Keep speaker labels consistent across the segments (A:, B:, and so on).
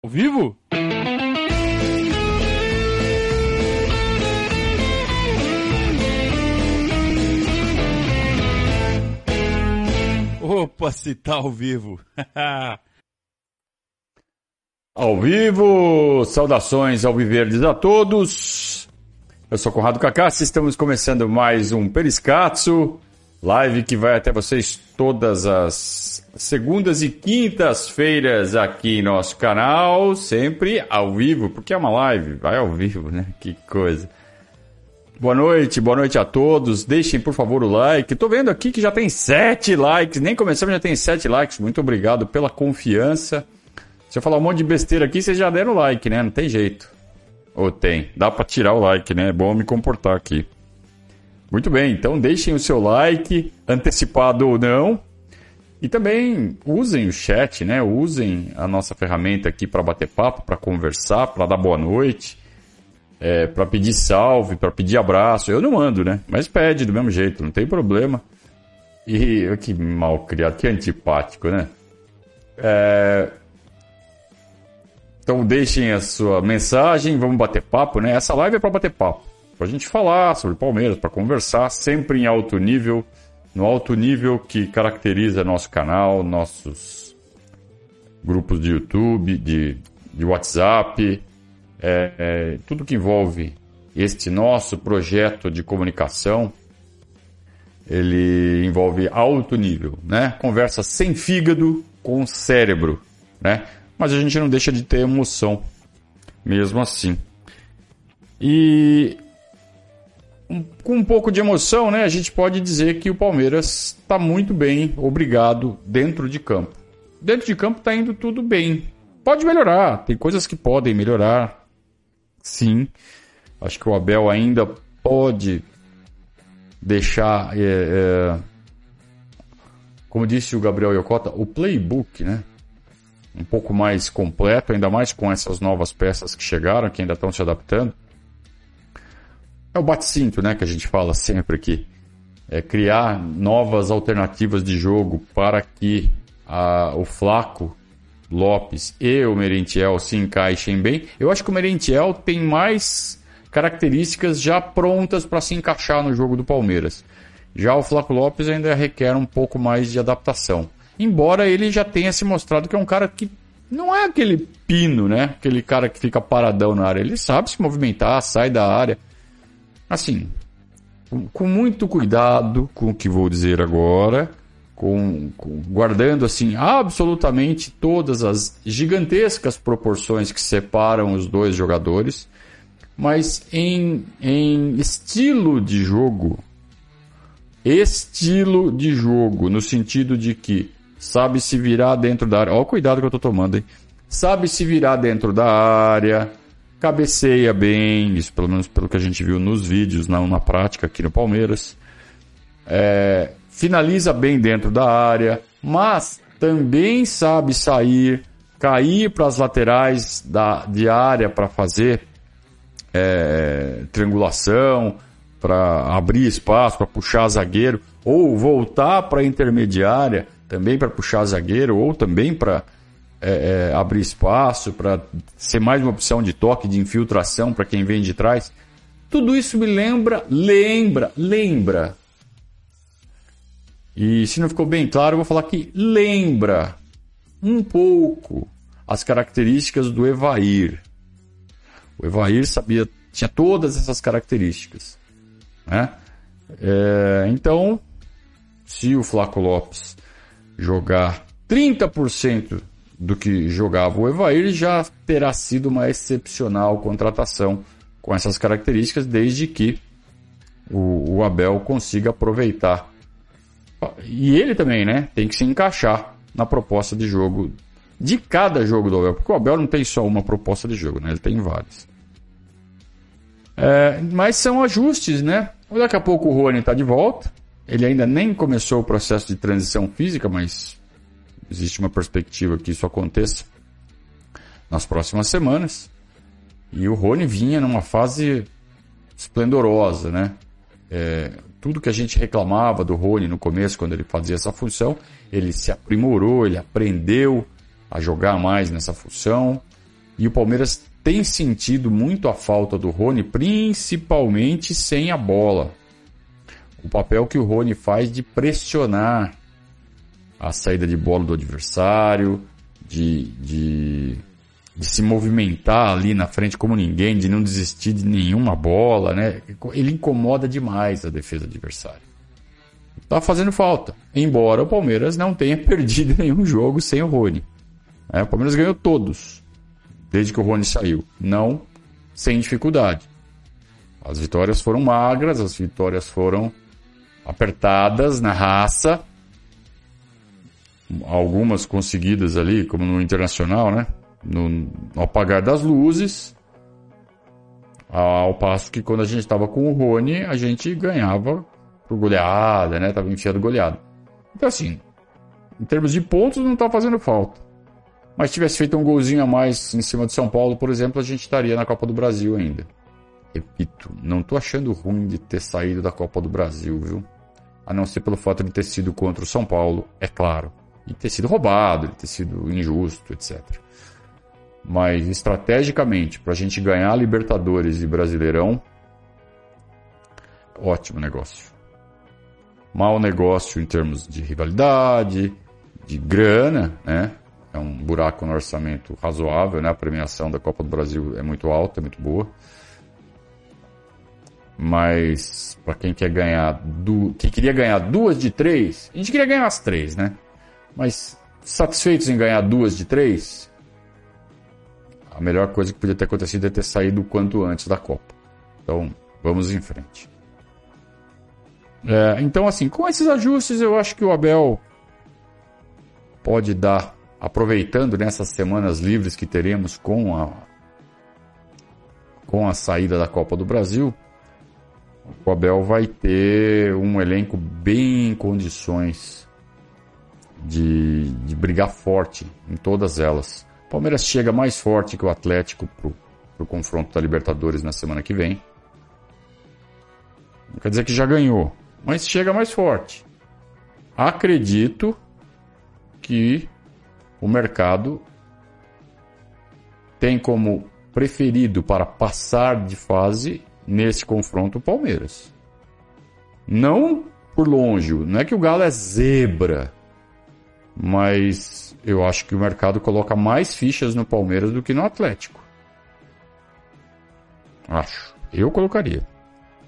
A: Ao vivo? Opa, se tá ao vivo.
B: ao vivo, saudações ao Viverdes a todos. Eu sou Conrado Cacassi, estamos começando mais um Periscatso, live que vai até vocês todas as segundas e quintas-feiras aqui em nosso canal, sempre ao vivo, porque é uma live, vai ao vivo, né? Que coisa. Boa noite, boa noite a todos. Deixem, por favor, o like. Tô vendo aqui que já tem sete likes. Nem começamos, já tem sete likes. Muito obrigado pela confiança. Se eu falar um monte de besteira aqui, vocês já deram like, né? Não tem jeito. Ou tem? Dá para tirar o like, né? É bom me comportar aqui. Muito bem, então deixem o seu like, antecipado ou não. E também usem o chat, né? Usem a nossa ferramenta aqui para bater papo, para conversar, para dar boa noite é, para pedir salve, para pedir abraço. Eu não mando, né? Mas pede do mesmo jeito, não tem problema. E que mal criado, que antipático, né? É... Então deixem a sua mensagem, vamos bater papo, né? Essa live é para bater papo, para a gente falar sobre Palmeiras, para conversar, sempre em alto nível, no alto nível que caracteriza nosso canal, nossos grupos de YouTube, de, de WhatsApp, é, é, tudo que envolve este nosso projeto de comunicação, ele envolve alto nível, né? Conversa sem fígado com cérebro, né? Mas a gente não deixa de ter emoção, mesmo assim. E um, com um pouco de emoção, né? A gente pode dizer que o Palmeiras está muito bem, obrigado, dentro de campo. Dentro de campo está indo tudo bem. Pode melhorar, tem coisas que podem melhorar, sim. Acho que o Abel ainda pode deixar, é, é, como disse o Gabriel Yokota, o playbook, né? Um pouco mais completo, ainda mais com essas novas peças que chegaram, que ainda estão se adaptando. É o bate-cinto, né? Que a gente fala sempre aqui. É criar novas alternativas de jogo para que a, o Flaco Lopes e o Merentiel se encaixem bem. Eu acho que o Merentiel tem mais características já prontas para se encaixar no jogo do Palmeiras. Já o Flaco Lopes ainda requer um pouco mais de adaptação. Embora ele já tenha se mostrado que é um cara que não é aquele pino, né? Aquele cara que fica paradão na área. Ele sabe se movimentar, sai da área. Assim, com muito cuidado com o que vou dizer agora com, com, guardando assim absolutamente todas as gigantescas proporções que separam os dois jogadores, mas em, em estilo de jogo, estilo de jogo, no sentido de que sabe se virar dentro da área, olha o cuidado que eu estou tomando, hein? sabe se virar dentro da área, cabeceia bem, isso pelo menos pelo que a gente viu nos vídeos, não na prática aqui no Palmeiras. É, finaliza bem dentro da área, mas também sabe sair, cair para as laterais da, de área para fazer é, triangulação, para abrir espaço, para puxar zagueiro, ou voltar para a intermediária também para puxar zagueiro, ou também para é, é, abrir espaço, para ser mais uma opção de toque, de infiltração para quem vem de trás. Tudo isso me lembra, lembra, lembra e se não ficou bem claro, eu vou falar que lembra um pouco as características do Evair. O Evair sabia, tinha todas essas características. Né? É, então, se o Flaco Lopes jogar 30% do que jogava o Evair, já terá sido uma excepcional contratação com essas características, desde que o, o Abel consiga aproveitar e ele também, né? Tem que se encaixar na proposta de jogo de cada jogo do Abel. Porque o Abel não tem só uma proposta de jogo, né? Ele tem várias. É, mas são ajustes, né? Daqui a pouco o Rony está de volta. Ele ainda nem começou o processo de transição física, mas existe uma perspectiva que isso aconteça nas próximas semanas. E o Rony vinha numa fase esplendorosa, né? É, tudo que a gente reclamava do Rony no começo, quando ele fazia essa função, ele se aprimorou, ele aprendeu a jogar mais nessa função. E o Palmeiras tem sentido muito a falta do Rony, principalmente sem a bola. O papel que o Rony faz de pressionar a saída de bola do adversário, de, de, de se movimentar ali na frente como ninguém, de não desistir de nenhuma bola, né? Ele incomoda demais a defesa adversária. Tá fazendo falta. Embora o Palmeiras não tenha perdido nenhum jogo sem o Rony. É, o Palmeiras ganhou todos desde que o Rony saiu. Não sem dificuldade. As vitórias foram magras, as vitórias foram apertadas na raça. Algumas conseguidas ali, como no Internacional, né? No, apagar das luzes. Ao passo que quando a gente estava com o Rony, a gente ganhava por goleada, né? Tava enfiando goleada. Então assim, em termos de pontos não tá fazendo falta. Mas tivesse feito um golzinho a mais em cima de São Paulo, por exemplo, a gente estaria na Copa do Brasil ainda. Repito, não tô achando ruim de ter saído da Copa do Brasil, viu? A não ser pelo fato de ter sido contra o São Paulo, é claro. E ter sido roubado, de ter sido injusto, etc. Mas estrategicamente, para a gente ganhar Libertadores e Brasileirão, ótimo negócio. Mau negócio em termos de rivalidade, de grana, né? é um buraco no orçamento razoável, né? A premiação da Copa do Brasil é muito alta, é muito boa. Mas para quem quer ganhar du... quem queria ganhar duas de três, a gente queria ganhar as três, né? Mas satisfeitos em ganhar duas de três, a melhor coisa que podia ter acontecido é ter saído o quanto antes da Copa. Então, vamos em frente. É, então, assim, com esses ajustes, eu acho que o Abel pode dar aproveitando nessas semanas livres que teremos com a, com a saída da Copa do Brasil, o Abel vai ter um elenco bem em condições de, de brigar forte em todas elas. O Palmeiras chega mais forte que o Atlético para o confronto da Libertadores na semana que vem. Não quer dizer que já ganhou, mas chega mais forte. Acredito que o mercado tem como preferido para passar de fase nesse confronto o Palmeiras. Não por longe, não é que o Galo é zebra, mas eu acho que o mercado coloca mais fichas no Palmeiras do que no Atlético. Acho. Eu colocaria.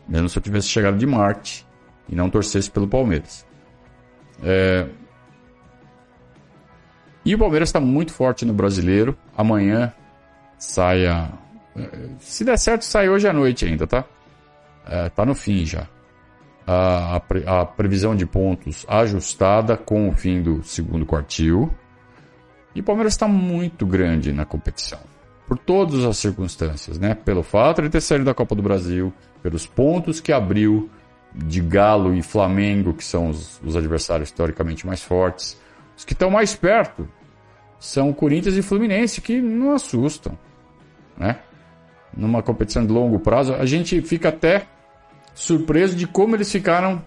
B: Mesmo se eu tivesse chegado de Marte e não torcesse pelo Palmeiras. É, e o Palmeiras está muito forte no brasileiro. Amanhã saia. Se der certo, sai hoje à noite ainda, tá? É, tá no fim já. A, a, a, previsão de pontos ajustada com o fim do segundo quartil. E o Palmeiras está muito grande na competição. Por todas as circunstâncias, né? Pelo fato de ter saído da Copa do Brasil, pelos pontos que abriu de Galo e Flamengo, que são os, os adversários historicamente mais fortes os que estão mais perto são Corinthians e Fluminense, que não assustam. Né? Numa competição de longo prazo, a gente fica até surpreso de como eles ficaram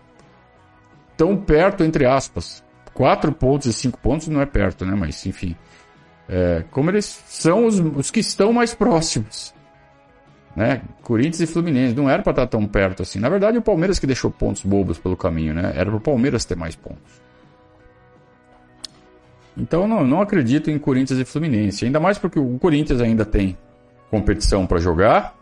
B: tão perto, entre aspas. Quatro pontos e cinco pontos não é perto, né? Mas, enfim. É, como eles são os, os que estão mais próximos. Né? Corinthians e Fluminense não era para estar tão perto assim. Na verdade, o Palmeiras que deixou pontos bobos pelo caminho, né? Era para o Palmeiras ter mais pontos. Então não, não acredito em Corinthians e Fluminense. Ainda mais porque o Corinthians ainda tem competição para jogar.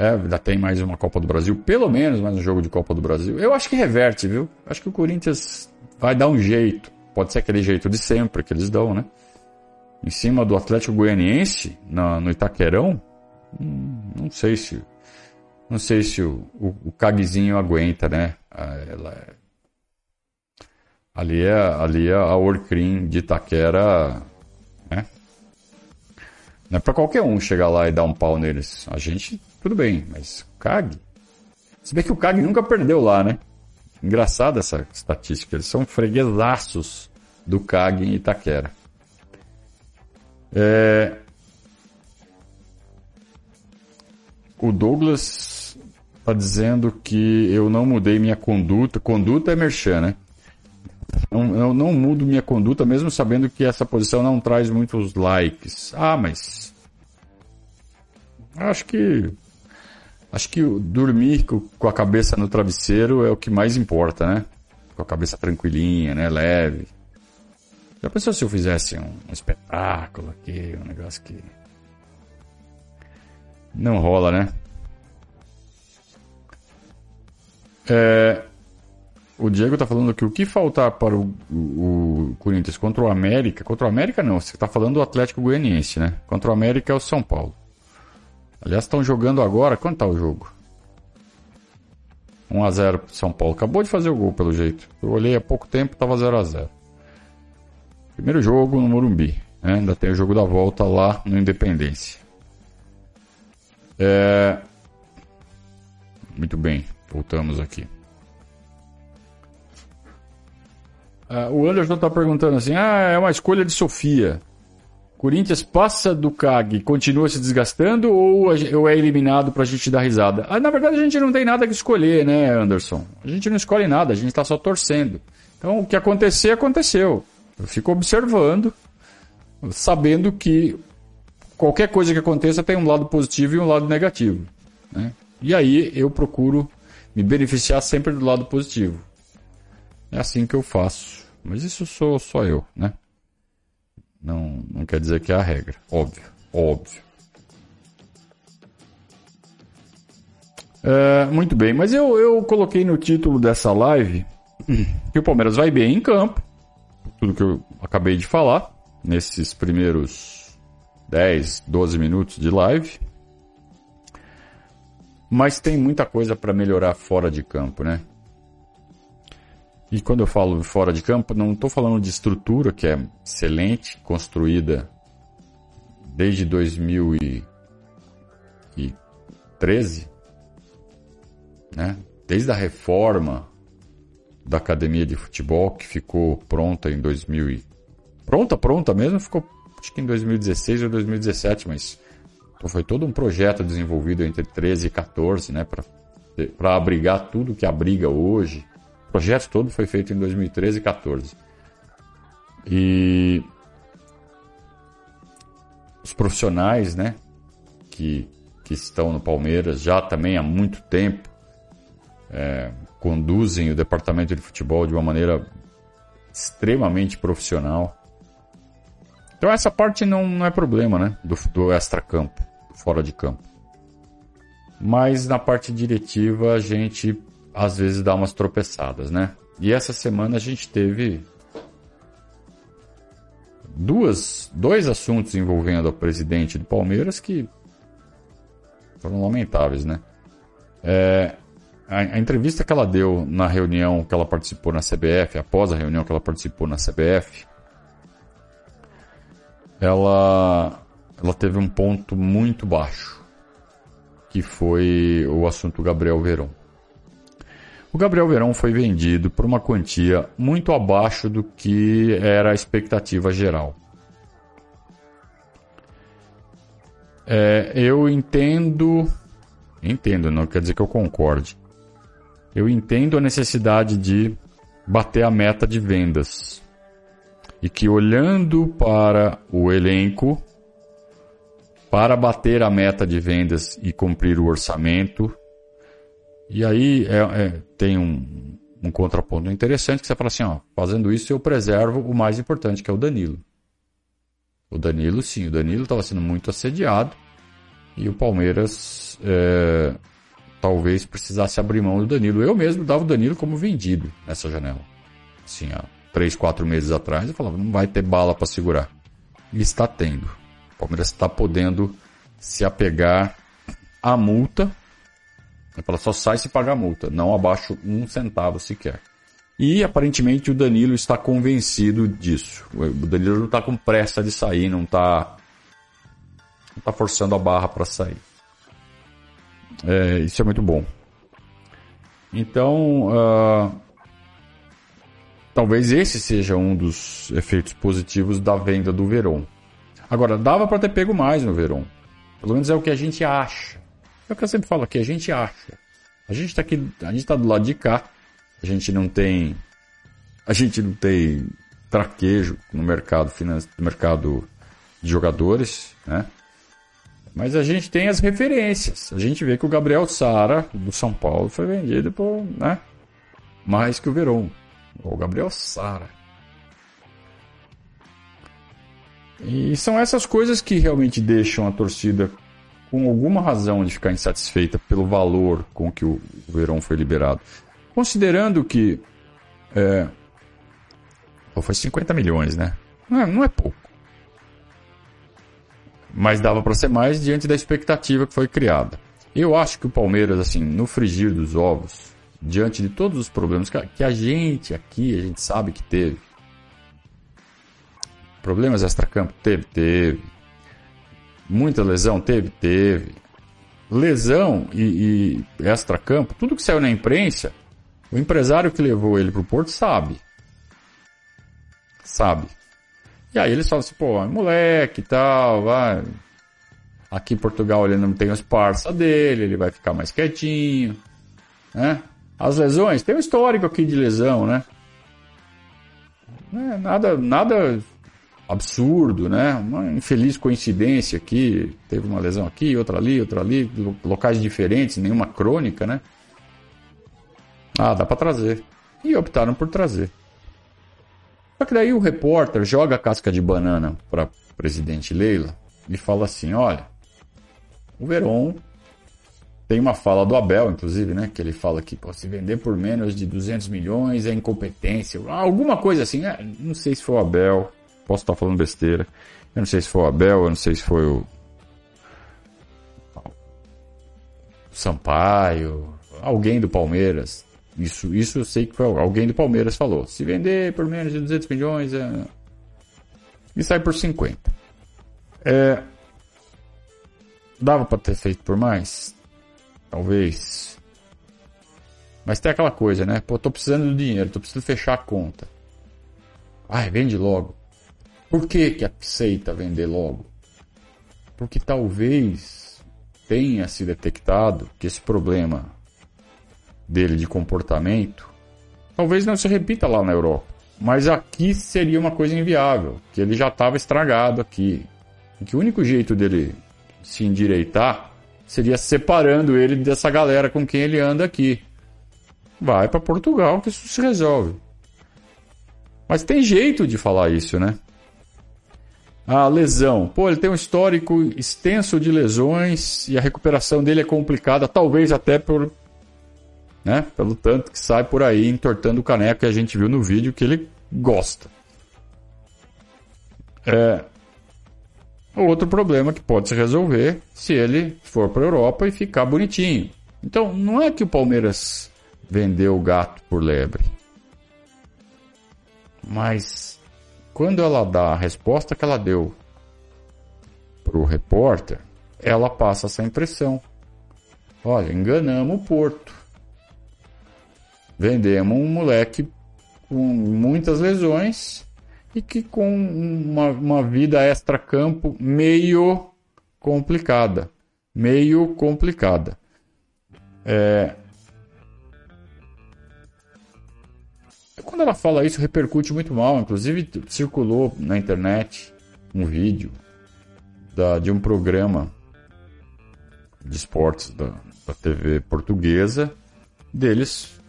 B: É, ainda tem mais uma Copa do Brasil, pelo menos mais um jogo de Copa do Brasil. Eu acho que reverte, viu? Acho que o Corinthians vai dar um jeito. Pode ser aquele jeito de sempre que eles dão, né? Em cima do Atlético Goianiense, no Itaquerão, hum, não sei se. Não sei se o, o, o aguenta, né? Ah, ela, é Ali é, ali é a Orcrim de Itaquera, né? Não é pra qualquer um chegar lá e dar um pau neles. A gente, tudo bem, mas CAG... Se bem que o CAG nunca perdeu lá, né? Engraçada essa estatística. Eles são freguesaços do CAG em Itaquera. É... O Douglas está dizendo que eu não mudei minha conduta. Conduta é merchan, né? Eu não mudo minha conduta, mesmo sabendo que essa posição não traz muitos likes. Ah, mas Acho que. Acho que dormir com a cabeça no travesseiro é o que mais importa, né? Com a cabeça tranquilinha, né? Leve. Já pensou se eu fizesse um, um espetáculo aqui, um negócio que. Não rola, né? É, o Diego tá falando que o que faltar para o, o, o, Corinthians contra o América. Contra o América não, você tá falando do Atlético Goianiense, né? Contra o América é o São Paulo. Aliás, estão jogando agora. Quanto tá o jogo? 1x0 pro São Paulo. Acabou de fazer o gol, pelo jeito. Eu olhei há pouco tempo, tava 0x0. Primeiro jogo no Morumbi. Né? Ainda tem o jogo da volta lá no Independência. É... Muito bem, voltamos aqui. Ah, o Anderson está perguntando assim: ah, é uma escolha de Sofia. Corinthians passa do CAG e continua se desgastando ou, ou é eliminado para a gente dar risada? Ah, na verdade, a gente não tem nada que escolher, né, Anderson? A gente não escolhe nada, a gente está só torcendo. Então, o que acontecer, aconteceu. Eu fico observando, sabendo que qualquer coisa que aconteça tem um lado positivo e um lado negativo. Né? E aí eu procuro me beneficiar sempre do lado positivo. É assim que eu faço. Mas isso sou só eu, né? Não, não quer dizer que é a regra. Óbvio, óbvio. É, muito bem, mas eu, eu coloquei no título dessa live que o Palmeiras vai bem em campo. Tudo que eu acabei de falar nesses primeiros 10, 12 minutos de live. Mas tem muita coisa para melhorar fora de campo, né? E quando eu falo fora de campo, não estou falando de estrutura, que é excelente, construída desde 2013, né? desde a reforma da academia de futebol, que ficou pronta em 2000 e... Pronta, pronta mesmo, ficou acho que em 2016 ou 2017, mas foi todo um projeto desenvolvido entre 13 e 14, né, para abrigar tudo que abriga hoje o projeto todo foi feito em 2013 e 2014. E os profissionais, né, que, que estão no Palmeiras já também há muito tempo, é, conduzem o departamento de futebol de uma maneira extremamente profissional. Então essa parte não, não é problema, né, do, do extra-campo, fora de campo. Mas na parte diretiva a gente às vezes dá umas tropeçadas, né? E essa semana a gente teve duas, dois assuntos envolvendo o presidente do Palmeiras que foram lamentáveis, né? É, a, a, entrevista que ela deu na reunião que ela participou na CBF, após a reunião que ela participou na CBF, ela, ela teve um ponto muito baixo, que foi o assunto Gabriel Verão. O Gabriel Verão foi vendido por uma quantia muito abaixo do que era a expectativa geral. É, eu entendo. Entendo, não quer dizer que eu concorde. Eu entendo a necessidade de bater a meta de vendas. E que olhando para o elenco, para bater a meta de vendas e cumprir o orçamento, e aí é, é, tem um, um contraponto interessante que você fala assim, ó, fazendo isso eu preservo o mais importante, que é o Danilo. O Danilo, sim, o Danilo estava sendo muito assediado e o Palmeiras é, talvez precisasse abrir mão do Danilo. Eu mesmo dava o Danilo como vendido nessa janela. Assim, há três, quatro meses atrás eu falava, não vai ter bala para segurar. E está tendo. O Palmeiras está podendo se apegar à multa ela só sai se pagar multa, não abaixo um centavo sequer. E aparentemente o Danilo está convencido disso. O Danilo não está com pressa de sair, não está não tá forçando a barra para sair. É, isso é muito bom. Então, uh, talvez esse seja um dos efeitos positivos da venda do Verón. Agora, dava para ter pego mais no Verón. Pelo menos é o que a gente acha. É o que eu sempre falo aqui, a gente acha. A gente está aqui, a gente está do lado de cá. A gente não tem, a gente não tem traquejo no mercado financeiro, no mercado de jogadores, né? Mas a gente tem as referências. A gente vê que o Gabriel Sara, do São Paulo, foi vendido por, né? Mais que o Verón. O Gabriel Sara. E são essas coisas que realmente deixam a torcida com alguma razão de ficar insatisfeita pelo valor com que o Verón foi liberado. Considerando que. É, foi 50 milhões, né? Não é, não é pouco. Mas dava para ser mais diante da expectativa que foi criada. Eu acho que o Palmeiras, assim, no frigir dos ovos, diante de todos os problemas que a gente aqui, a gente sabe que teve. Problemas extra-campo? Teve, teve. Muita lesão? Teve, teve. Lesão e, e extra-campo, tudo que saiu na imprensa, o empresário que levou ele pro Porto sabe. Sabe. E aí eles falam assim, pô, moleque e tal, vai. Aqui em Portugal ele não tem os parça dele, ele vai ficar mais quietinho, né? As lesões, tem um histórico aqui de lesão, né? É, nada, nada absurdo, né? Uma infeliz coincidência aqui, teve uma lesão aqui, outra ali, outra ali, locais diferentes, nenhuma crônica, né? Ah, dá para trazer. E optaram por trazer. Só que daí o repórter joga a casca de banana para presidente Leila e fala assim: olha, o Veron tem uma fala do Abel, inclusive, né? Que ele fala que pô, se vender por menos de 200 milhões é incompetência, alguma coisa assim. Né? Não sei se foi o Abel, posso estar falando besteira. Eu não sei se foi o Abel, eu não sei se foi o Sampaio, alguém do Palmeiras. Isso, isso eu sei que foi alguém do Palmeiras falou. Se vender por menos de 200 milhões, é... e sai por 50. É... Dava para ter feito por mais? Talvez. Mas tem aquela coisa, né? Pô, tô precisando do dinheiro, tô precisando fechar a conta. Ai, vende logo. Por que que aceita vender logo? Porque talvez tenha se detectado que esse problema dele de comportamento, talvez não se repita lá na Europa. Mas aqui seria uma coisa inviável, que ele já estava estragado aqui. E que o único jeito dele se endireitar seria separando ele dessa galera com quem ele anda aqui. Vai para Portugal que isso se resolve. Mas tem jeito de falar isso, né? A lesão. Pô, ele tem um histórico extenso de lesões e a recuperação dele é complicada, talvez até por né? Pelo tanto que sai por aí entortando o caneco que a gente viu no vídeo que ele gosta. É... Outro problema que pode se resolver se ele for para a Europa e ficar bonitinho. Então, não é que o Palmeiras vendeu o gato por lebre. Mas quando ela dá a resposta que ela deu para o repórter, ela passa essa impressão. Olha, enganamos o Porto. Vendemos um moleque com muitas lesões e que com uma, uma vida extra-campo meio complicada. Meio complicada. É... Quando ela fala isso, repercute muito mal. Inclusive, circulou na internet um vídeo da, de um programa de esportes da, da TV portuguesa deles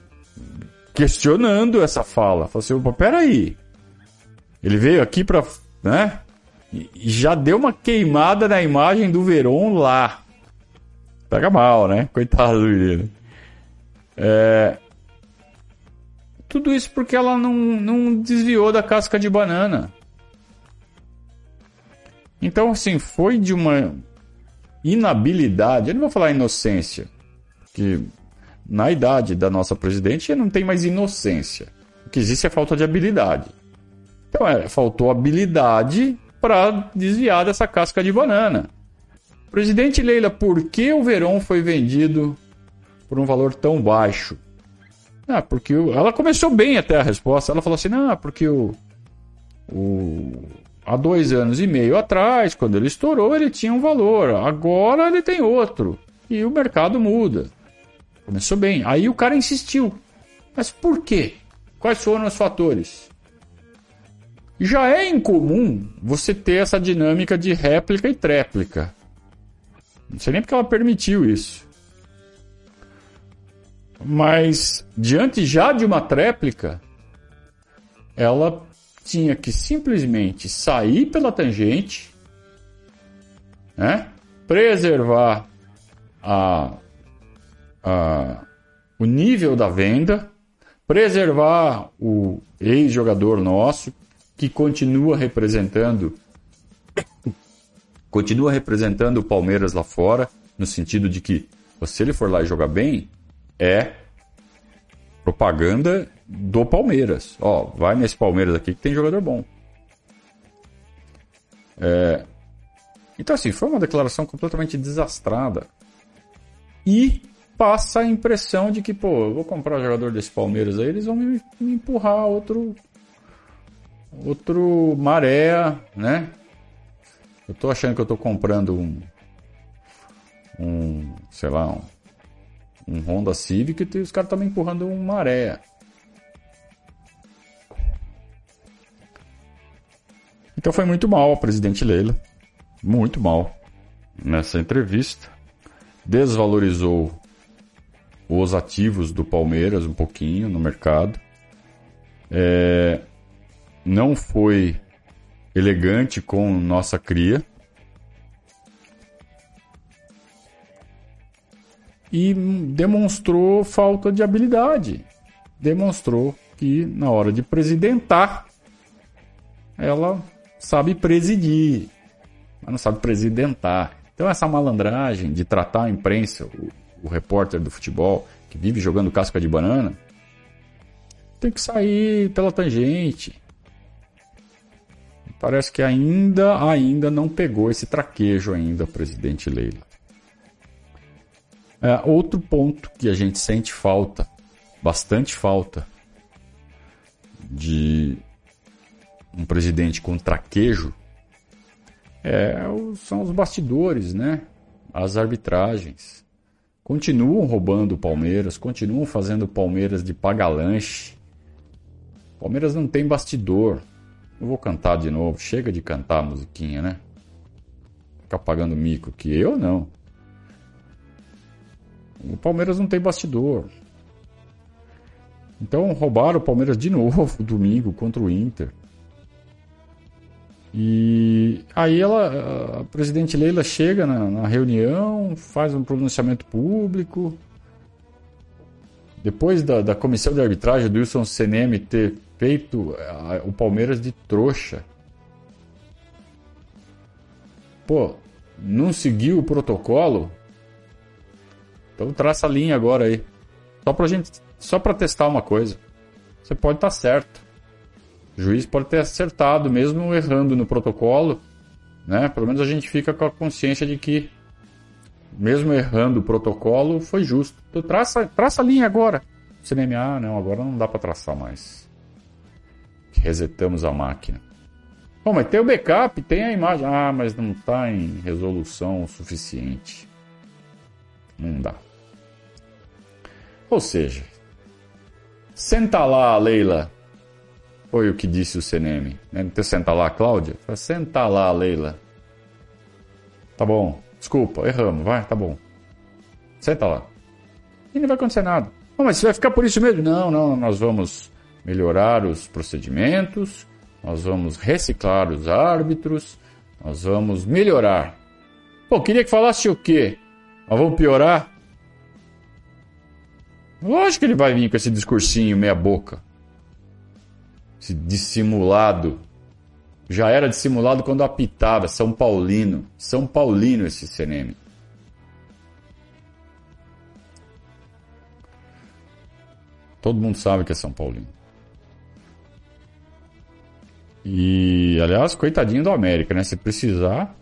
B: questionando essa fala. Falou assim, peraí. Ele veio aqui pra. né? E já deu uma queimada na imagem do Veron lá. Pega mal, né? Coitado do menino. É... Tudo isso porque ela não, não desviou da casca de banana. Então, assim, foi de uma inabilidade. Eu não vou falar inocência, que na idade da nossa presidente não tem mais inocência. O que existe é falta de habilidade. Então, é, faltou habilidade para desviar dessa casca de banana. Presidente Leila, por que o Verão foi vendido por um valor tão baixo? Ah, porque o... ela começou bem até a resposta. Ela falou assim: não, porque o, o, há dois anos e meio atrás, quando ele estourou, ele tinha um valor. Agora ele tem outro. E o mercado muda. Começou bem. Aí o cara insistiu. Mas por quê? Quais foram os fatores? Já é incomum você ter essa dinâmica de réplica e tréplica. Não sei nem porque ela permitiu isso. Mas, diante já de uma tréplica, ela tinha que simplesmente sair pela tangente, né? preservar a, a, o nível da venda, preservar o ex-jogador nosso, que continua representando continua representando o Palmeiras lá fora, no sentido de que se ele for lá e jogar bem, é propaganda do Palmeiras. Ó, vai nesse Palmeiras aqui que tem jogador bom. É... Então, assim, foi uma declaração completamente desastrada. E passa a impressão de que, pô, eu vou comprar jogador desse Palmeiras aí, eles vão me, me empurrar outro. Outro maré, né? Eu tô achando que eu tô comprando um. Um. Sei lá, um, um Honda Civic e os caras me empurrando um maré. Então foi muito mal a presidente Leila. Muito mal. Nessa entrevista. Desvalorizou os ativos do Palmeiras um pouquinho no mercado. É, não foi elegante com nossa cria. E demonstrou falta de habilidade. Demonstrou que na hora de presidentar, ela sabe presidir, mas não sabe presidentar. Então essa malandragem de tratar a imprensa, o, o repórter do futebol, que vive jogando casca de banana, tem que sair pela tangente. Parece que ainda, ainda não pegou esse traquejo ainda, presidente Leila. É, outro ponto que a gente sente falta, bastante falta, de um presidente com traquejo, é, são os bastidores, né? As arbitragens. Continuam roubando o Palmeiras, continuam fazendo o Palmeiras de pagalanche. Palmeiras não tem bastidor. Eu vou cantar de novo. Chega de cantar a musiquinha, né? Ficar pagando mico que eu não. O Palmeiras não tem bastidor. Então roubaram o Palmeiras de novo domingo contra o Inter. E aí ela, a presidente Leila chega na, na reunião, faz um pronunciamento público. Depois da, da comissão de arbitragem do Wilson CNM ter feito a, o Palmeiras de trouxa. Pô, não seguiu o protocolo? Então traça a linha agora aí. Só pra gente, só para testar uma coisa. Você pode estar tá certo. O juiz pode ter acertado, mesmo errando no protocolo, né? Pelo menos a gente fica com a consciência de que, mesmo errando o protocolo, foi justo. Então, traça, traça a linha agora. CNMA, não, agora não dá para traçar mais. Resetamos a máquina. Bom, mas tem o backup, tem a imagem. Ah, mas não está em resolução suficiente. Não dá. Ou seja, senta lá, Leila, foi o que disse o CNM. Né? Então, senta lá, Cláudia. Senta lá, Leila. Tá bom. Desculpa, erramos. Vai, tá bom. Senta lá. E não vai acontecer nada. Oh, mas você vai ficar por isso mesmo? Não, não. Nós vamos melhorar os procedimentos. Nós vamos reciclar os árbitros. Nós vamos melhorar. Pô, queria que falasse o quê? Nós vamos piorar? Lógico que ele vai vir com esse discursinho meia boca esse dissimulado. Já era dissimulado quando apitava, São Paulino. São Paulino esse CNM. Todo mundo sabe que é São Paulino. E, aliás, coitadinho do América, né? Se precisar,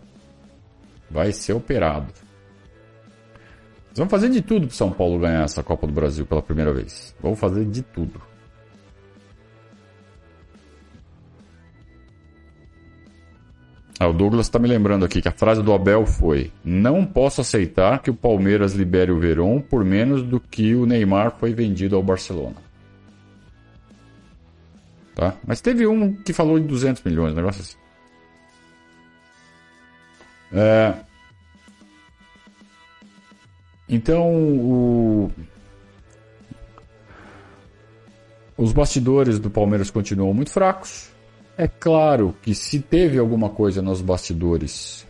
B: vai ser operado. Vamos fazer de tudo para São Paulo ganhar essa Copa do Brasil pela primeira vez. Vamos fazer de tudo. Ah, o Douglas está me lembrando aqui que a frase do Abel foi: Não posso aceitar que o Palmeiras libere o Verón por menos do que o Neymar foi vendido ao Barcelona. Tá? Mas teve um que falou de 200 milhões, um negócio assim. É... Então, o... os bastidores do Palmeiras continuam muito fracos. É claro que se teve alguma coisa nos bastidores,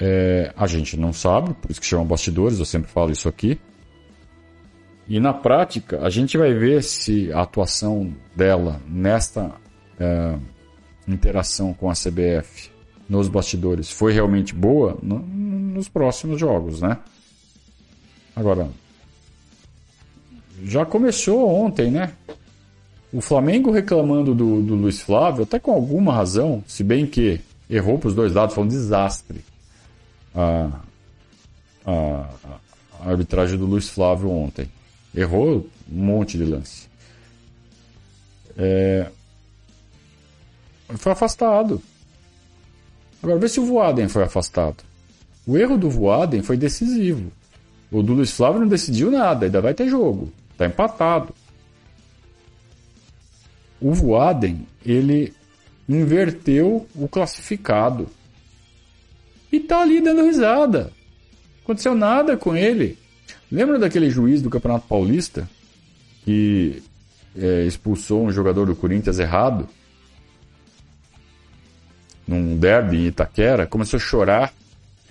B: é, a gente não sabe, por isso que chama bastidores, eu sempre falo isso aqui. E na prática, a gente vai ver se a atuação dela nesta é, interação com a CBF nos bastidores foi realmente boa no, nos próximos jogos, né? Agora, já começou ontem, né? O Flamengo reclamando do, do Luiz Flávio, até com alguma razão, se bem que errou para os dois lados, foi um desastre a, a, a arbitragem do Luiz Flávio ontem. Errou um monte de lance. É, foi afastado. Agora, vê se o Voaden foi afastado. O erro do Voaden foi decisivo. O do Luiz Flávio não decidiu nada, ainda vai ter jogo. Está empatado. O Voaden, ele inverteu o classificado. E tá ali dando risada. Aconteceu nada com ele. Lembra daquele juiz do Campeonato Paulista que é, expulsou um jogador do Corinthians errado? Num derby em Itaquera, começou a chorar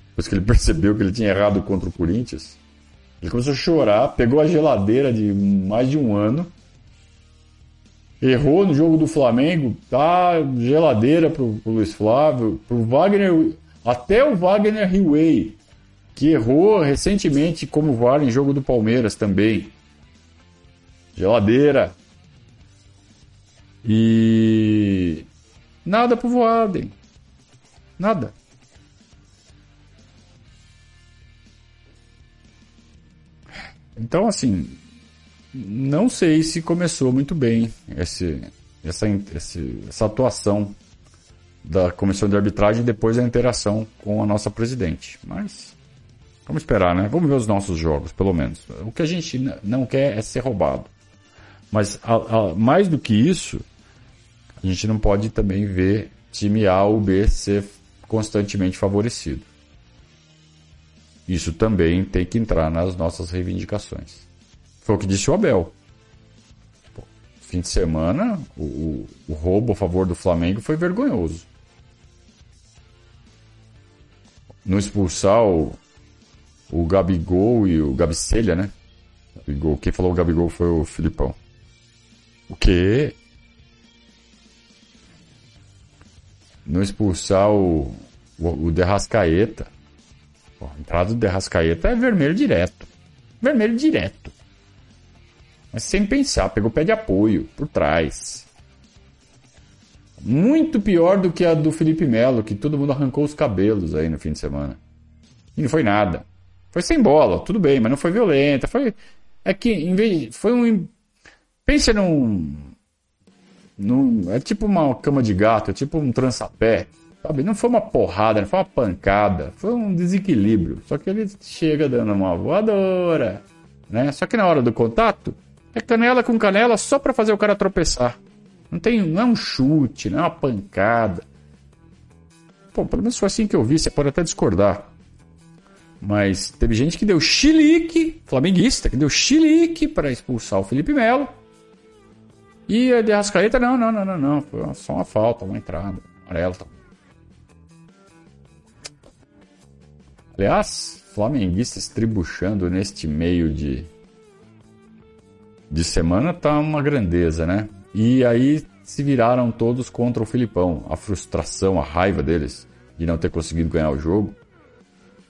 B: depois que ele percebeu que ele tinha errado contra o Corinthians. Ele começou a chorar, pegou a geladeira de mais de um ano, errou no jogo do Flamengo, tá geladeira pro, pro Luiz Flávio, pro Wagner, até o Wagner Riway, que errou recentemente como VAR em jogo do Palmeiras também. Geladeira. E nada pro Voaden. Nada. Então, assim, não sei se começou muito bem esse, essa, esse, essa atuação da comissão de arbitragem depois da interação com a nossa presidente. Mas vamos esperar, né? Vamos ver os nossos jogos, pelo menos. O que a gente não quer é ser roubado. Mas a, a, mais do que isso, a gente não pode também ver time A ou B ser constantemente favorecido. Isso também tem que entrar nas nossas reivindicações. Foi o que disse o Abel. Fim de semana, o, o, roubo a favor do Flamengo foi vergonhoso. Não expulsar o, o Gabigol e o Gabicelha, né? Gabigol. Quem falou o Gabigol foi o Filipão. O quê? Não expulsar o, o, o Derrascaeta. Pô, a entrada do Derrascaeta é vermelho direto. Vermelho direto. Mas sem pensar, pegou pé de apoio por trás. Muito pior do que a do Felipe Melo, que todo mundo arrancou os cabelos aí no fim de semana. E não foi nada. Foi sem bola, tudo bem, mas não foi violenta. Foi. É que, em vez. Foi um. Pensa num. Num é tipo uma cama de gato, é tipo um trançapé. Sabe? Não foi uma porrada, não foi uma pancada, foi um desequilíbrio. Só que ele chega dando uma voadora, né? Só que na hora do contato, é canela com canela só para fazer o cara tropeçar. Não tem, não é um chute, não é uma pancada. Pô, pelo menos foi assim que eu vi, você pode até discordar. Mas teve gente que deu chilique, flamenguista, que deu chilique para expulsar o Felipe Melo. E a de Rascaeta, não, não, não, não, não. Foi só uma falta, uma entrada. Amarelo. Tá. Aliás, flamenguistas tribuchando neste meio de, de semana tá uma grandeza, né? E aí se viraram todos contra o Filipão. A frustração, a raiva deles de não ter conseguido ganhar o jogo.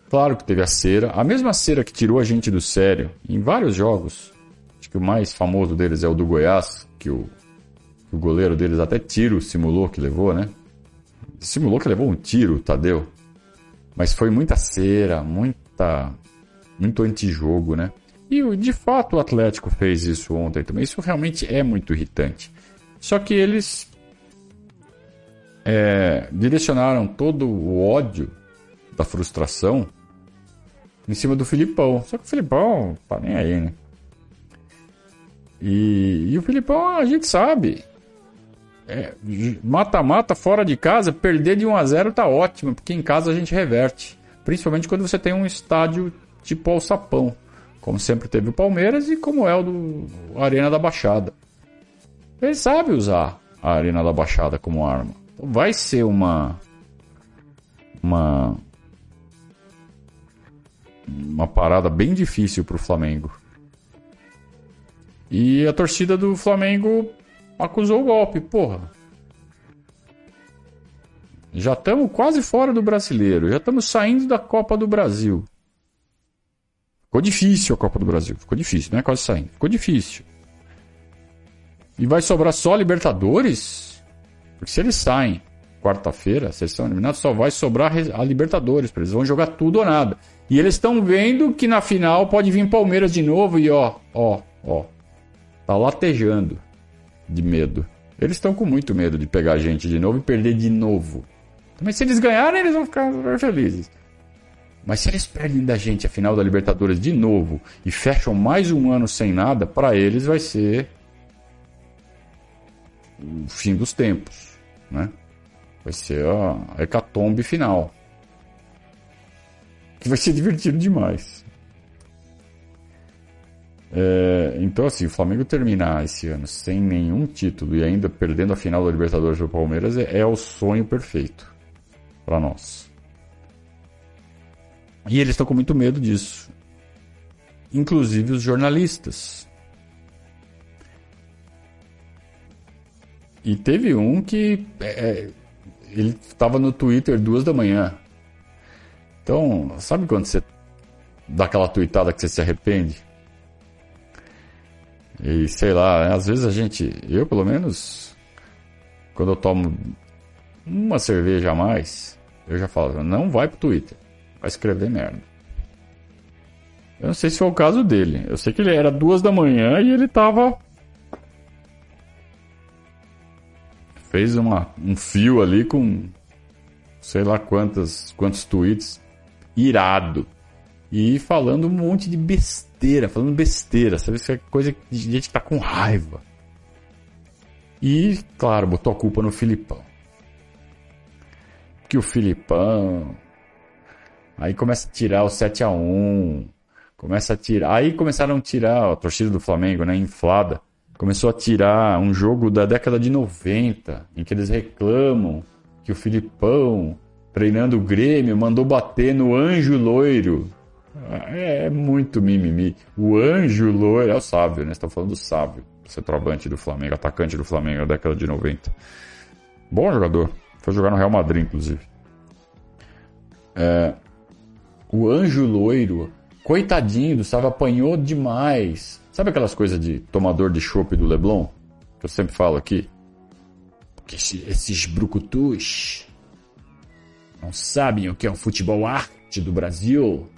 B: Claro que teve a cera, a mesma cera que tirou a gente do sério em vários jogos. Que o mais famoso deles é o do Goiás, que o, o goleiro deles até tiro simulou que levou, né? Simulou que levou um tiro, Tadeu. Mas foi muita cera, muita muito antijogo, né? E de fato o Atlético fez isso ontem também. Isso realmente é muito irritante. Só que eles é, direcionaram todo o ódio da frustração em cima do Filipão. Só que o Filipão tá nem aí, né? E, e o Filipão a gente sabe. Mata-mata é, fora de casa, perder de 1 a 0 tá ótimo, porque em casa a gente reverte. Principalmente quando você tem um estádio tipo alçapão, como sempre teve o Palmeiras e como é o do Arena da Baixada. Ele sabe usar a Arena da Baixada como arma. Então vai ser uma uma uma parada bem difícil para o Flamengo. E a torcida do Flamengo acusou o golpe, porra. Já estamos quase fora do brasileiro, já estamos saindo da Copa do Brasil. Ficou difícil a Copa do Brasil, ficou difícil, não é quase saindo, ficou difícil. E vai sobrar só Libertadores? Porque se eles saem quarta-feira, se eles estão eliminados, só vai sobrar a Libertadores, eles vão jogar tudo ou nada. E eles estão vendo que na final pode vir Palmeiras de novo e ó, ó, ó. Tá latejando de medo. Eles estão com muito medo de pegar a gente de novo e perder de novo. Mas se eles ganharem, eles vão ficar felizes. Mas se eles perdem da gente a final da Libertadores de novo e fecham mais um ano sem nada, para eles vai ser o fim dos tempos, né? Vai ser a hecatombe final. Que vai ser divertido demais. É, então, assim, o Flamengo terminar esse ano sem nenhum título e ainda perdendo a final da Libertadores para o Palmeiras é, é o sonho perfeito para nós. E eles estão com muito medo disso. Inclusive os jornalistas. E teve um que é, é ele estava no Twitter duas da manhã. Então, sabe quando você dá aquela tweetada que você se arrepende? E sei lá, às vezes a gente, eu pelo menos, quando eu tomo uma cerveja a mais, eu já falo, não vai pro Twitter, vai escrever merda. Eu não sei se foi o caso dele. Eu sei que ele era duas da manhã e ele tava. Fez uma, um fio ali com sei lá quantas, quantos tweets. Irado. E falando um monte de besteira, falando besteira. Sabe? Isso é coisa de gente que tá com raiva. E, claro, botou a culpa no Filipão que o Filipão. Aí começa a tirar o 7 a 1 Começa a tirar. Aí começaram a tirar a torcida do Flamengo, né? Inflada. Começou a tirar um jogo da década de 90, em que eles reclamam que o Filipão, treinando o Grêmio, mandou bater no anjo loiro. É, é muito mimimi. O anjo loiro é o sábio, né? Estão falando do sábio, centroavante do Flamengo, atacante do Flamengo da década de 90. Bom jogador. Foi jogar no Real Madrid, inclusive. É, o anjo loiro, coitadinho do Sávio, apanhou demais. Sabe aquelas coisas de tomador de chopp do Leblon? Que eu sempre falo aqui. Porque esses brucutus não sabem o que é o futebol arte do Brasil.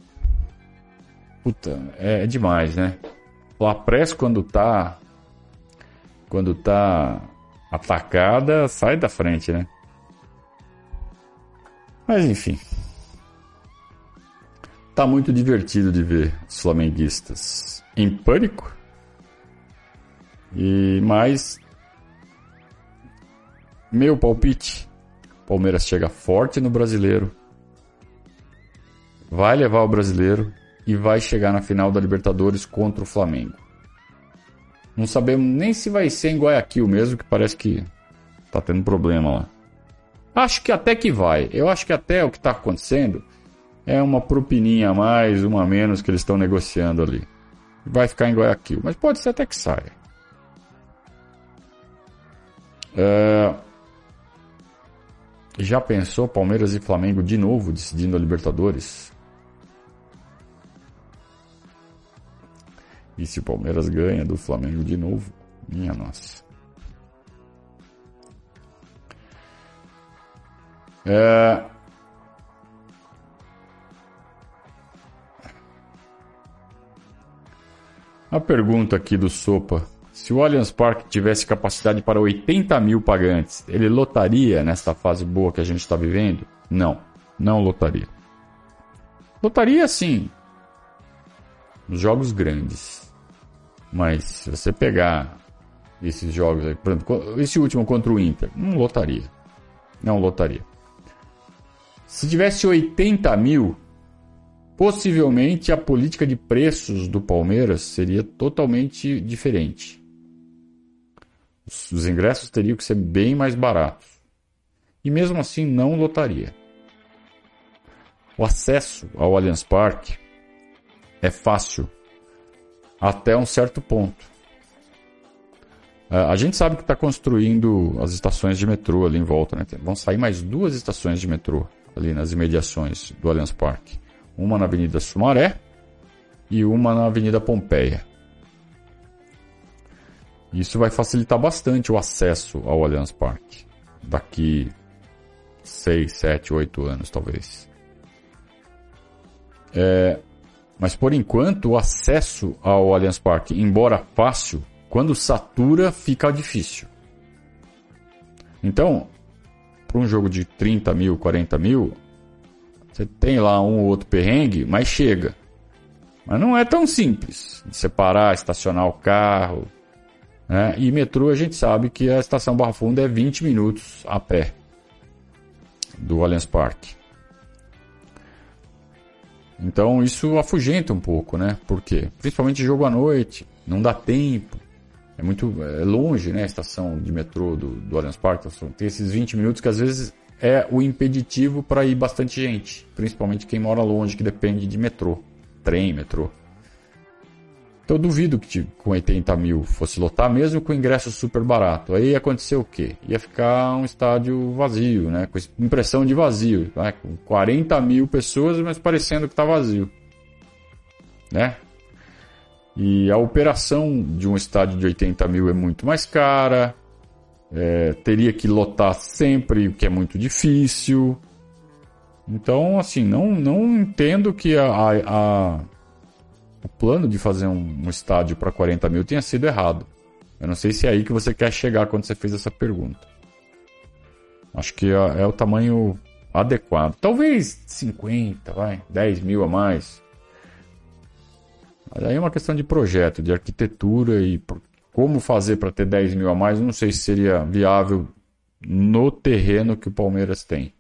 B: Puta, é, é demais, né? O Apress quando tá quando tá atacada, sai da frente, né? Mas enfim. Tá muito divertido de ver os flamenguistas em pânico. E mais meu palpite, Palmeiras chega forte no Brasileiro. Vai levar o Brasileiro e vai chegar na final da Libertadores contra o Flamengo. Não sabemos nem se vai ser em Guayaquil mesmo, que parece que tá tendo problema lá. Acho que até que vai. Eu acho que até o que está acontecendo é uma propininha a mais, uma a menos que eles estão negociando ali. Vai ficar em Guayaquil, mas pode ser até que saia. É... Já pensou Palmeiras e Flamengo de novo decidindo a Libertadores? E se o Palmeiras ganha do Flamengo de novo? Minha nossa. É... A pergunta aqui do Sopa. Se o Allianz Parque tivesse capacidade para 80 mil pagantes, ele lotaria nesta fase boa que a gente está vivendo? Não, não lotaria. Lotaria sim, nos jogos grandes. Mas se você pegar esses jogos aí, por exemplo, esse último contra o Inter, não lotaria. Não lotaria. Se tivesse 80 mil, possivelmente a política de preços do Palmeiras seria totalmente diferente. Os ingressos teriam que ser bem mais baratos. E mesmo assim não lotaria. O acesso ao Allianz Parque é fácil até um certo ponto. É, a gente sabe que está construindo as estações de metrô ali em volta, né? Vão sair mais duas estações de metrô ali nas imediações do Allianz Parque. Uma na Avenida Sumaré e uma na Avenida Pompeia. Isso vai facilitar bastante o acesso ao Allianz Parque daqui 6, 7, 8 anos, talvez. É, mas por enquanto, o acesso ao Allianz Parque, embora fácil, quando satura fica difícil. Então, para um jogo de 30 mil, 40 mil, você tem lá um ou outro perrengue, mas chega. Mas não é tão simples de separar, estacionar o carro. Né? E metrô a gente sabe que a estação Barra Funda é 20 minutos a pé do Allianz Parque. Então isso afugenta um pouco, né? Por quê? Principalmente jogo à noite, não dá tempo. É muito é longe, né? A estação de metrô do, do Allianz Parque. Então, tem esses 20 minutos que às vezes é o impeditivo para ir bastante gente. Principalmente quem mora longe, que depende de metrô, trem, metrô. Então eu duvido que com 80 mil fosse lotar, mesmo com ingresso super barato. Aí ia acontecer o quê? Ia ficar um estádio vazio, né? Com impressão de vazio. Né? Com 40 mil pessoas, mas parecendo que está vazio. Né? E a operação de um estádio de 80 mil é muito mais cara. É, teria que lotar sempre, o que é muito difícil. Então, assim, não, não entendo que a, a, o plano de fazer um, um estádio para 40 mil tenha sido errado. Eu não sei se é aí que você quer chegar quando você fez essa pergunta. Acho que é, é o tamanho adequado. Talvez 50, vai, 10 mil a mais. Mas aí é uma questão de projeto, de arquitetura e como fazer para ter 10 mil a mais. Não sei se seria viável no terreno que o Palmeiras tem.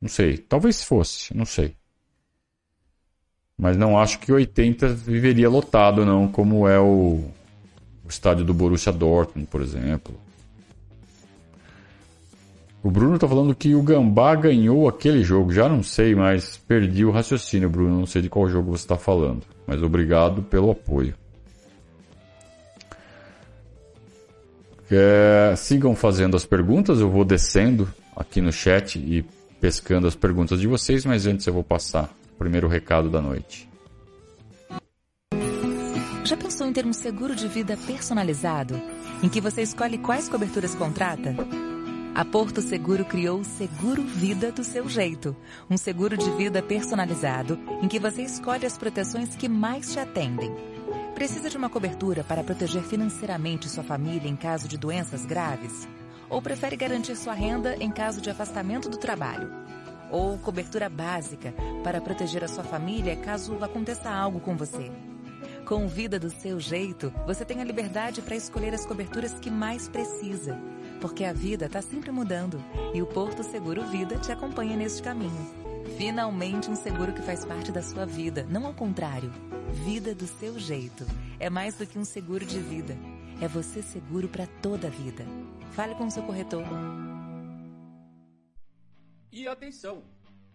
B: Não sei. Talvez fosse, não sei. Mas não acho que 80 viveria lotado, não, como é o, o estádio do Borussia Dortmund, por exemplo. O Bruno tá falando que o Gambá ganhou aquele jogo. Já não sei, mas perdi o raciocínio, Bruno. Não sei de qual jogo você está falando. Mas obrigado pelo apoio. É, sigam fazendo as perguntas. Eu vou descendo aqui no chat e pescando as perguntas de vocês, mas antes eu vou passar primeiro recado da noite.
C: Já pensou em ter um seguro de vida personalizado, em que você escolhe quais coberturas contrata? A Porto Seguro criou o Seguro Vida do seu jeito, um seguro de vida personalizado em que você escolhe as proteções que mais te atendem. Precisa de uma cobertura para proteger financeiramente sua família em caso de doenças graves? Ou prefere garantir sua renda em caso de afastamento do trabalho? Ou cobertura básica para proteger a sua família caso aconteça algo com você. Com Vida do seu jeito, você tem a liberdade para escolher as coberturas que mais precisa, porque a vida está sempre mudando e o Porto Seguro Vida te acompanha neste caminho. Finalmente um seguro que faz parte da sua vida, não ao contrário. Vida do seu jeito. É mais do que um seguro de vida. É você seguro para toda a vida. Fale com o seu corretor.
A: E atenção!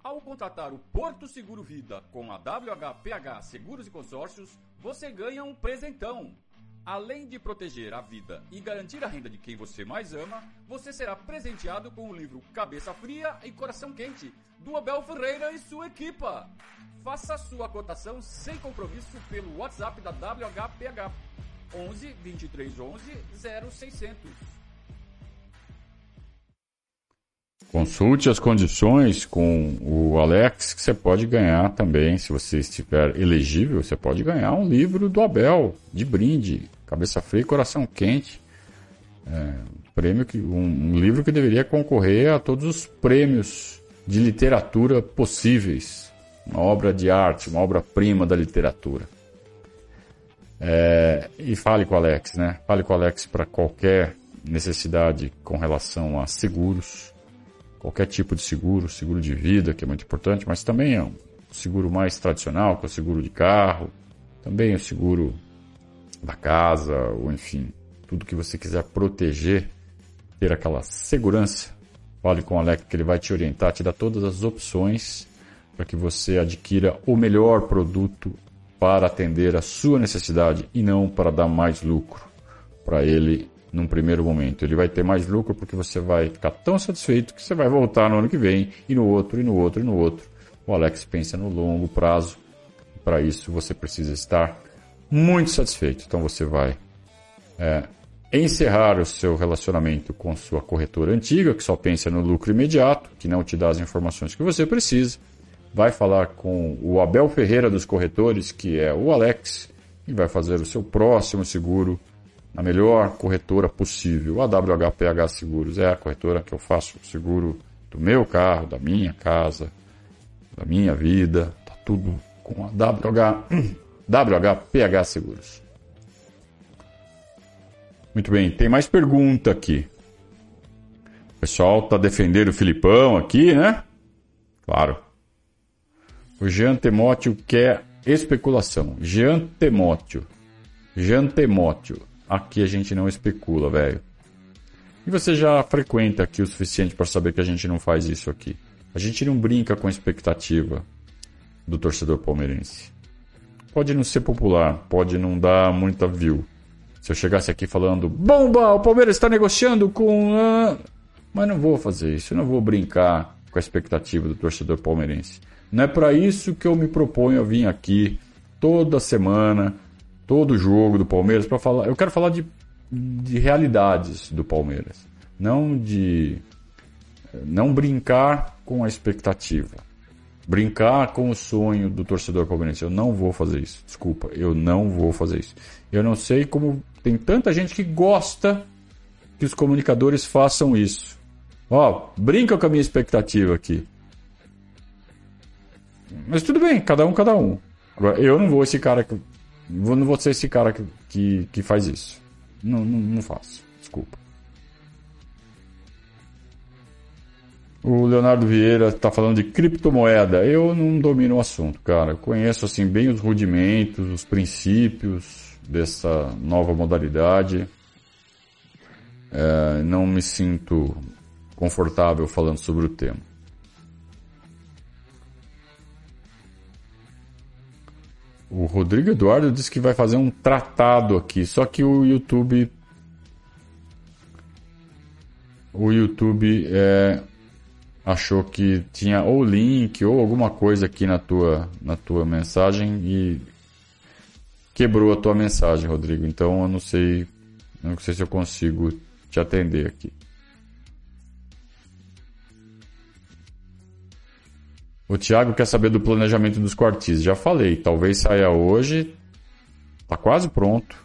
A: Ao contratar o Porto Seguro Vida com a WHPH Seguros e Consórcios, você ganha um presentão. Além de proteger a vida e garantir a renda de quem você mais ama, você será presenteado com o livro Cabeça Fria e Coração Quente, do Abel Ferreira e sua equipa. Faça sua cotação sem compromisso pelo WhatsApp da WHPH 11 23 11 0600.
B: Consulte as condições com o Alex, que você pode ganhar também, se você estiver elegível, você pode ganhar um livro do Abel, de brinde, cabeça fria e coração quente. É, prêmio que, um, um livro que deveria concorrer a todos os prêmios de literatura possíveis. Uma obra de arte, uma obra-prima da literatura. É, e fale com o Alex, né? Fale com o Alex para qualquer necessidade com relação a seguros qualquer tipo de seguro, seguro de vida, que é muito importante, mas também é seguro mais tradicional, que é o seguro de carro, também o seguro da casa, ou enfim, tudo que você quiser proteger, ter aquela segurança. Fale com o Alex que ele vai te orientar, te dar todas as opções para que você adquira o melhor produto para atender a sua necessidade e não para dar mais lucro para ele num primeiro momento. Ele vai ter mais lucro porque você vai ficar tão satisfeito que você vai voltar no ano que vem e no outro, e no outro, e no outro. O Alex pensa no longo prazo. Para isso você precisa estar muito satisfeito. Então você vai é, encerrar o seu relacionamento com sua corretora antiga, que só pensa no lucro imediato, que não te dá as informações que você precisa. Vai falar com o Abel Ferreira dos corretores, que é o Alex, e vai fazer o seu próximo seguro na melhor corretora possível. A WHPH Seguros é a corretora que eu faço seguro do meu carro, da minha casa, da minha vida, tá tudo com a WH, WHPH Seguros. Muito bem, tem mais pergunta aqui. O pessoal tá defendendo o Filipão aqui, né? Claro. O Jean Temóteo quer especulação. Jean Temóteo. Jean Temóteo. Aqui a gente não especula, velho. E você já frequenta aqui o suficiente para saber que a gente não faz isso aqui. A gente não brinca com a expectativa do torcedor palmeirense. Pode não ser popular, pode não dar muita view. Se eu chegasse aqui falando, bomba, o Palmeiras está negociando com. Mas não vou fazer isso, eu não vou brincar com a expectativa do torcedor palmeirense. Não é para isso que eu me proponho a vir aqui toda semana todo jogo do Palmeiras para falar. Eu quero falar de, de realidades do Palmeiras, não de não brincar com a expectativa, brincar com o sonho do torcedor palmeirense. Eu não vou fazer isso. Desculpa, eu não vou fazer isso. Eu não sei como tem tanta gente que gosta que os comunicadores façam isso. Ó, brinca com a minha expectativa aqui. Mas tudo bem, cada um, cada um. Agora, eu não vou esse cara que Vou, não vou ser esse cara que, que, que faz isso. Não, não, não faço. Desculpa. O Leonardo Vieira está falando de criptomoeda. Eu não domino o assunto, cara. Eu conheço assim bem os rudimentos, os princípios dessa nova modalidade. É, não me sinto confortável falando sobre o tema. O Rodrigo Eduardo disse que vai fazer um tratado aqui, só que o YouTube. O YouTube é, achou que tinha ou link ou alguma coisa aqui na tua, na tua mensagem e quebrou a tua mensagem, Rodrigo. Então eu não sei, não sei se eu consigo te atender aqui. O Thiago quer saber do planejamento dos quartis. Já falei, talvez saia hoje. Tá quase pronto.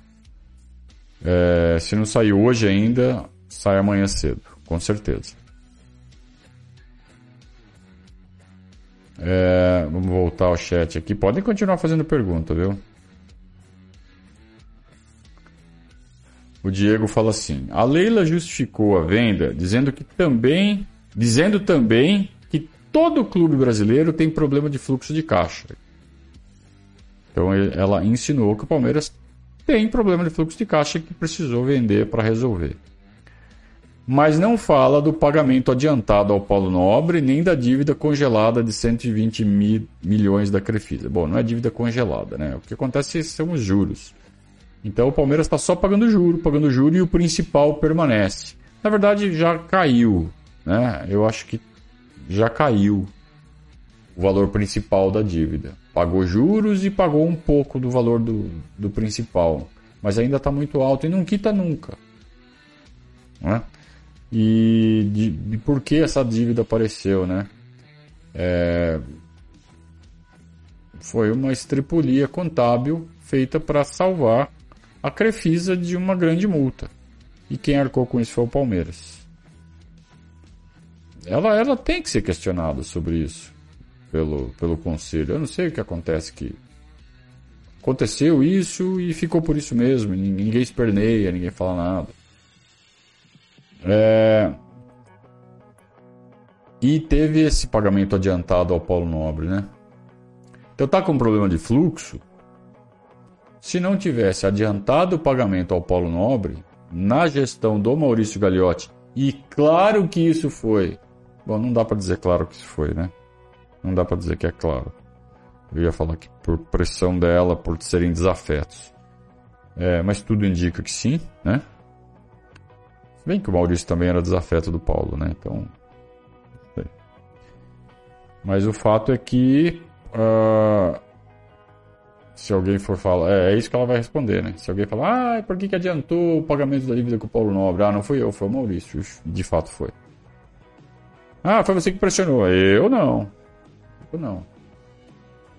B: É, se não sair hoje ainda, sai amanhã cedo, com certeza. É, vamos voltar ao chat aqui. Podem continuar fazendo pergunta, viu? O Diego fala assim: a Leila justificou a venda dizendo que também, dizendo também todo clube brasileiro tem problema de fluxo de caixa. Então ela ensinou que o Palmeiras tem problema de fluxo de caixa que precisou vender para resolver. Mas não fala do pagamento adiantado ao Paulo Nobre nem da dívida congelada de 120 mil, milhões da Crefisa. Bom, não é dívida congelada, né? O que acontece são os juros. Então o Palmeiras está só pagando juro, pagando juro e o principal permanece. Na verdade já caiu, né? Eu acho que já caiu o valor principal da dívida. Pagou juros e pagou um pouco do valor do, do principal, mas ainda está muito alto e não quita nunca. Né? E de, de, por que essa dívida apareceu, né? É, foi uma estripulia contábil feita para salvar a Crefisa de uma grande multa. E quem arcou com isso foi o Palmeiras ela, ela tem que ser questionada sobre isso pelo, pelo conselho. Eu não sei o que acontece que aconteceu isso e ficou por isso mesmo. Ninguém esperneia, ninguém fala nada. É... E teve esse pagamento adiantado ao Paulo Nobre, né? Então tá com problema de fluxo. Se não tivesse adiantado o pagamento ao Paulo Nobre, na gestão do Maurício Gagliotti, e claro que isso foi. Bom, não dá para dizer claro que isso foi, né? Não dá para dizer que é claro. Eu ia falar que por pressão dela, por serem desafetos. É, mas tudo indica que sim, né? Se bem que o Maurício também era desafeto do Paulo, né? Então. Mas o fato é que. Uh, se alguém for falar. É, é, isso que ela vai responder, né? Se alguém falar, ah, por que, que adiantou o pagamento da dívida com o Paulo Nobre? Ah, não fui eu, foi o Maurício. De fato foi. Ah, foi você que pressionou. Eu não. Eu não.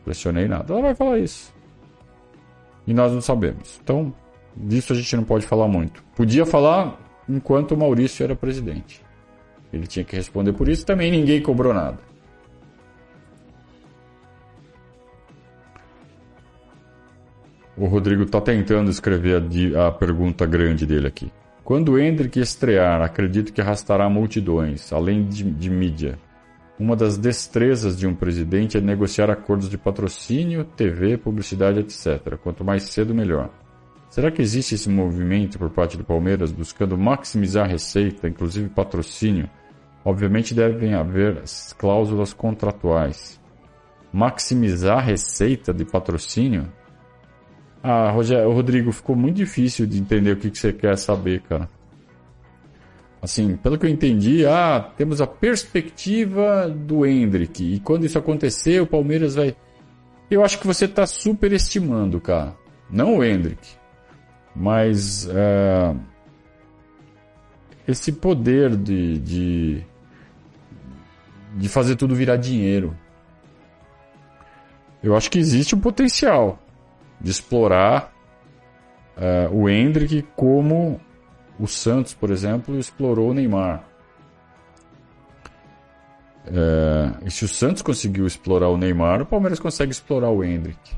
B: Pressionei nada. Ela vai falar isso. E nós não sabemos. Então, disso a gente não pode falar muito. Podia falar enquanto o Maurício era presidente. Ele tinha que responder por isso. Também ninguém cobrou nada. O Rodrigo está tentando escrever a, a, pergunta grande dele aqui. Quando Hendrick estrear, acredito que arrastará multidões, além de, de mídia. Uma das destrezas de um presidente é negociar acordos de patrocínio, TV, publicidade, etc. Quanto mais cedo, melhor. Será que existe esse movimento por parte do Palmeiras buscando maximizar receita, inclusive patrocínio? Obviamente devem haver cláusulas contratuais. Maximizar receita de patrocínio? Ah, Rogério, Rodrigo, ficou muito difícil de entender o que, que você quer saber, cara. Assim, pelo que eu entendi, ah, temos a perspectiva do Hendrick. E quando isso acontecer, o Palmeiras vai. Eu acho que você está superestimando, cara. Não o Hendrick. Mas. É... Esse poder de, de. de fazer tudo virar dinheiro. Eu acho que existe um potencial de explorar uh, o Hendrick como o Santos, por exemplo, explorou o Neymar. É, e se o Santos conseguiu explorar o Neymar, o Palmeiras consegue explorar o Hendrick.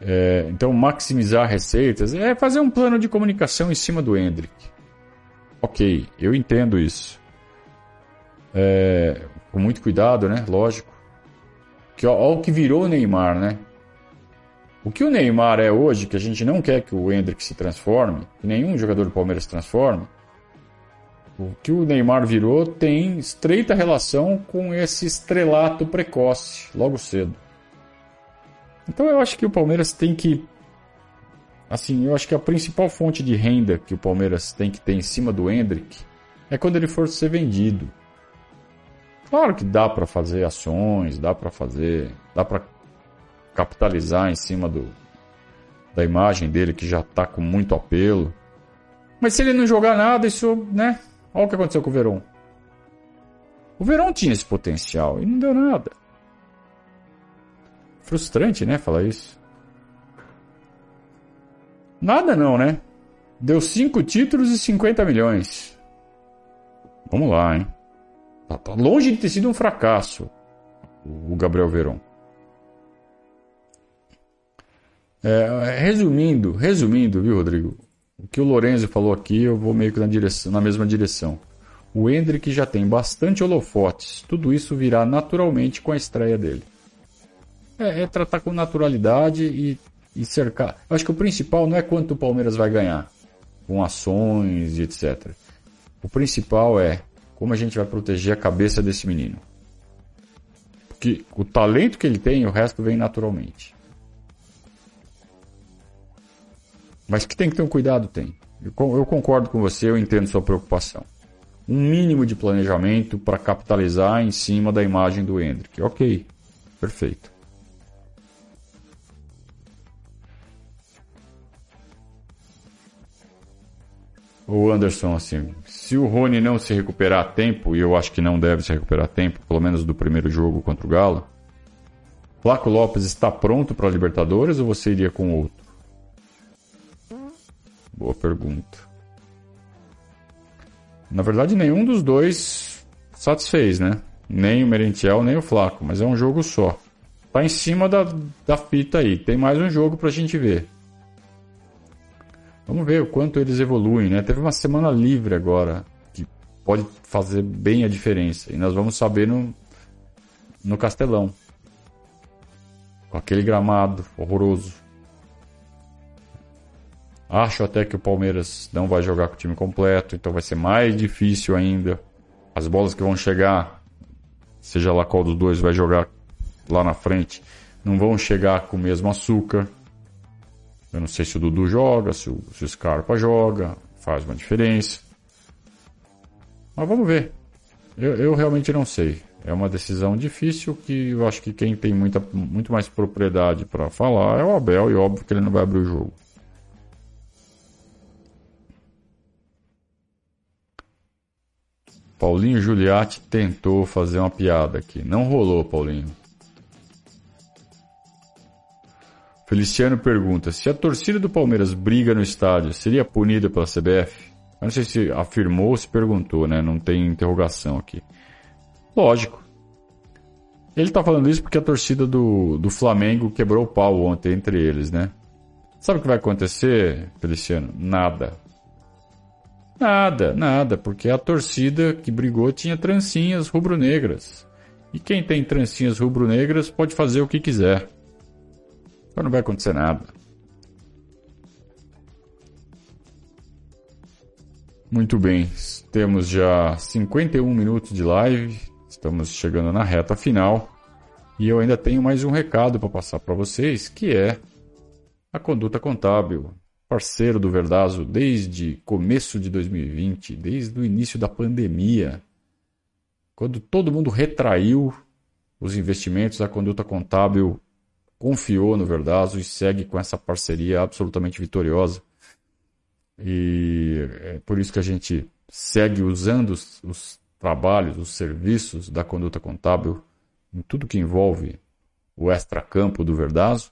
B: É, então, maximizar receitas é fazer um plano de comunicação em cima do Hendrick. Ok, eu entendo isso. É, com muito cuidado, né? Lógico. Que, ó, o que virou o Neymar, né? O que o Neymar é hoje, que a gente não quer que o Hendrick se transforme, que nenhum jogador do Palmeiras se transforme, o que o Neymar virou tem estreita relação com esse estrelato precoce, logo cedo. Então eu acho que o Palmeiras tem que. Assim, eu acho que a principal fonte de renda que o Palmeiras tem que ter em cima do Hendrick é quando ele for ser vendido. Claro que dá para fazer ações, dá para fazer, dá para capitalizar em cima do, da imagem dele, que já está com muito apelo. Mas se ele não jogar nada, isso, né? Olha o que aconteceu com o Verón. O Verón tinha esse potencial e não deu nada. Frustrante, né? Falar isso. Nada não, né? Deu 5 títulos e 50 milhões. Vamos lá, hein? Tá, tá longe de ter sido um fracasso o Gabriel Verón. É, resumindo, resumindo, viu, Rodrigo? O que o Lorenzo falou aqui, eu vou meio que na, direção, na mesma direção. O Hendrick já tem bastante holofotes. Tudo isso virá naturalmente com a estreia dele. É, é tratar com naturalidade e, e, cercar. Eu acho que o principal não é quanto o Palmeiras vai ganhar com ações e etc. O principal é como a gente vai proteger a cabeça desse menino. Porque o talento que ele tem, o resto vem naturalmente. Mas que tem que ter um cuidado, tem. Eu, concordo com você, eu entendo sua preocupação. Um mínimo de planejamento para capitalizar em cima da imagem do Hendrick. Ok, perfeito. O Anderson, assim, se o Rony não se recuperar a tempo, e eu acho que não deve se recuperar a tempo, pelo menos do primeiro jogo contra o Galo, Flaco Lopes está pronto para a Libertadores ou você iria com outro? Boa pergunta. Na verdade, nenhum dos dois satisfez, né? Nem o Merentiel, nem o Flaco, mas é um jogo só. Tá em cima da, da fita aí. Tem mais um jogo pra gente ver. Vamos ver o quanto eles evoluem, né? Teve uma semana livre agora, que pode fazer bem a diferença. E nós vamos saber no, no Castelão. com aquele gramado horroroso. Acho até que o Palmeiras não vai jogar com o time completo, então vai ser mais difícil ainda. As bolas que vão chegar, seja lá qual dos dois vai jogar lá na frente, não vão chegar com o mesmo açúcar. Eu não sei se o Dudu joga, se o, se o Scarpa joga, faz uma diferença. Mas vamos ver. Eu, eu realmente não sei. É uma decisão difícil que eu acho que quem tem muita, muito mais propriedade para falar é o Abel e óbvio que ele não vai abrir o jogo. Paulinho Giuliatti tentou fazer uma piada aqui. Não rolou, Paulinho. Feliciano pergunta: se a torcida do Palmeiras briga no estádio, seria punida pela CBF? Eu não sei se afirmou ou se perguntou, né? Não tem interrogação aqui. Lógico. Ele tá falando isso porque a torcida do, do Flamengo quebrou o pau ontem entre eles, né? Sabe o que vai acontecer, Feliciano? Nada. Nada, nada, porque a torcida que brigou tinha trancinhas rubro-negras. E quem tem trancinhas rubro-negras pode fazer o que quiser. Então não vai acontecer nada. Muito bem, temos já 51 minutos de live, estamos chegando na reta final e eu ainda tenho mais um recado para passar para vocês, que é a conduta contábil parceiro do Verdazo desde começo de 2020, desde o início da pandemia, quando todo mundo retraiu os investimentos, a conduta contábil confiou no Verdazo e segue com essa parceria absolutamente vitoriosa. E é por isso que a gente segue usando os, os trabalhos, os serviços da conduta contábil em tudo que envolve o extracampo do Verdazo.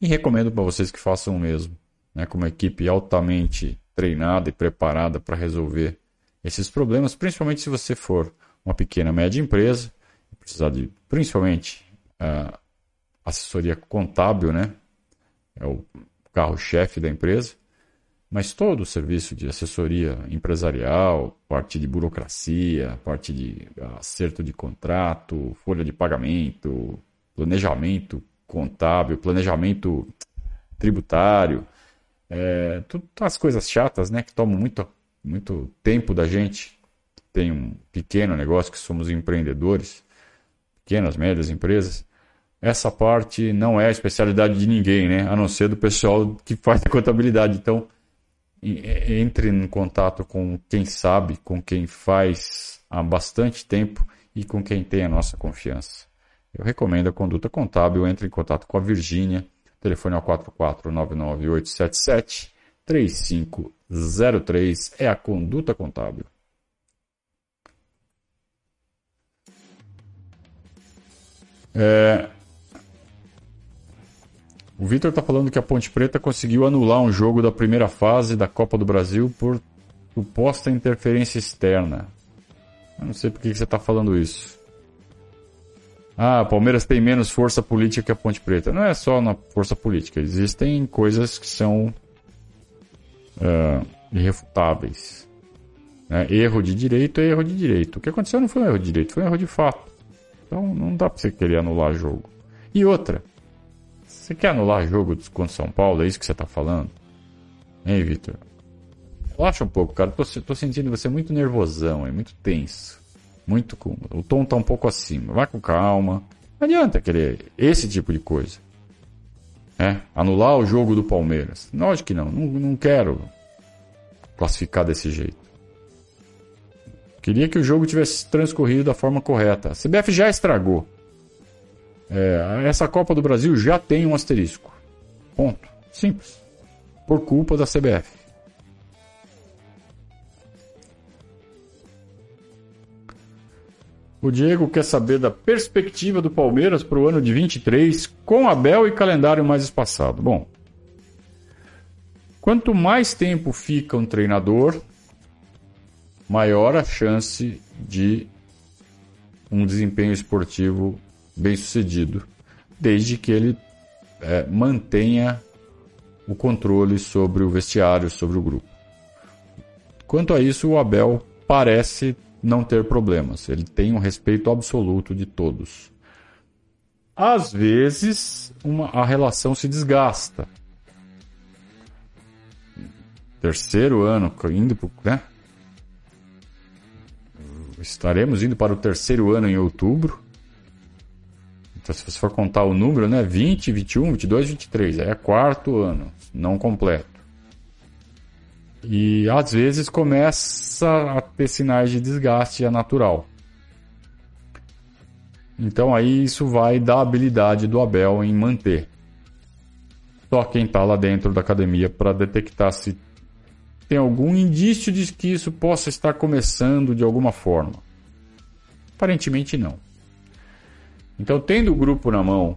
B: E recomendo para vocês que façam o mesmo né, com uma equipe altamente treinada e preparada para resolver esses problemas, principalmente se você for uma pequena média empresa, precisar de principalmente uh, assessoria contábil, né? É o carro-chefe da empresa, mas todo o serviço de assessoria empresarial, parte de burocracia, parte de acerto de contrato, folha de pagamento, planejamento contábil, planejamento tributário, é, tudo as coisas chatas, né? Que tomam muito, muito tempo da gente. Tem um pequeno negócio que somos empreendedores, pequenas, médias empresas. Essa parte não é a especialidade de ninguém, né? A não ser do pessoal que faz a contabilidade. Então, entre em contato com quem sabe, com quem faz há bastante tempo e com quem tem a nossa confiança. Eu recomendo a conduta contábil, entre em contato com a Virgínia telefone é o 44998773503, é a conduta contábil. É... O Vitor está falando que a Ponte Preta conseguiu anular um jogo da primeira fase da Copa do Brasil por suposta interferência externa. Eu não sei por que você está falando isso. Ah, Palmeiras tem menos força política que a Ponte Preta. Não é só na força política. Existem coisas que são uh, irrefutáveis. Né? Erro de direito é erro de direito. O que aconteceu não foi um erro de direito, foi um erro de fato. Então não dá pra você querer anular jogo. E outra, você quer anular jogo contra São Paulo? É isso que você tá falando? Hein, Vitor? Relaxa um pouco, cara. Tô, tô sentindo você muito nervosão, é muito tenso. Muito com. O tom tá um pouco acima. Vai com calma. Não adianta querer esse tipo de coisa. É, anular o jogo do Palmeiras. Lógico que não. Não, não quero classificar desse jeito. Queria que o jogo tivesse transcorrido da forma correta. A CBF já estragou. É, essa Copa do Brasil já tem um asterisco. Ponto. Simples. Por culpa da CBF. O Diego quer saber da perspectiva do Palmeiras para o ano de 23 com Abel e calendário mais espaçado. Bom, quanto mais tempo fica um treinador, maior a chance de um desempenho esportivo bem sucedido, desde que ele é, mantenha o controle sobre o vestiário, sobre o grupo. Quanto a isso, o Abel parece não ter problemas. Ele tem um respeito absoluto de todos. às vezes uma, a relação se desgasta. Terceiro ano, indo pro, né? Estaremos indo para o terceiro ano em outubro. Então, se você for contar o número, né? 20, 21, 22, 23. É quarto ano, não completo. E às vezes começa a ter sinais de desgaste é natural. Então aí isso vai da habilidade do Abel em manter. Só quem está lá dentro da academia para detectar se tem algum indício de que isso possa estar começando de alguma forma. Aparentemente não. Então, tendo o grupo na mão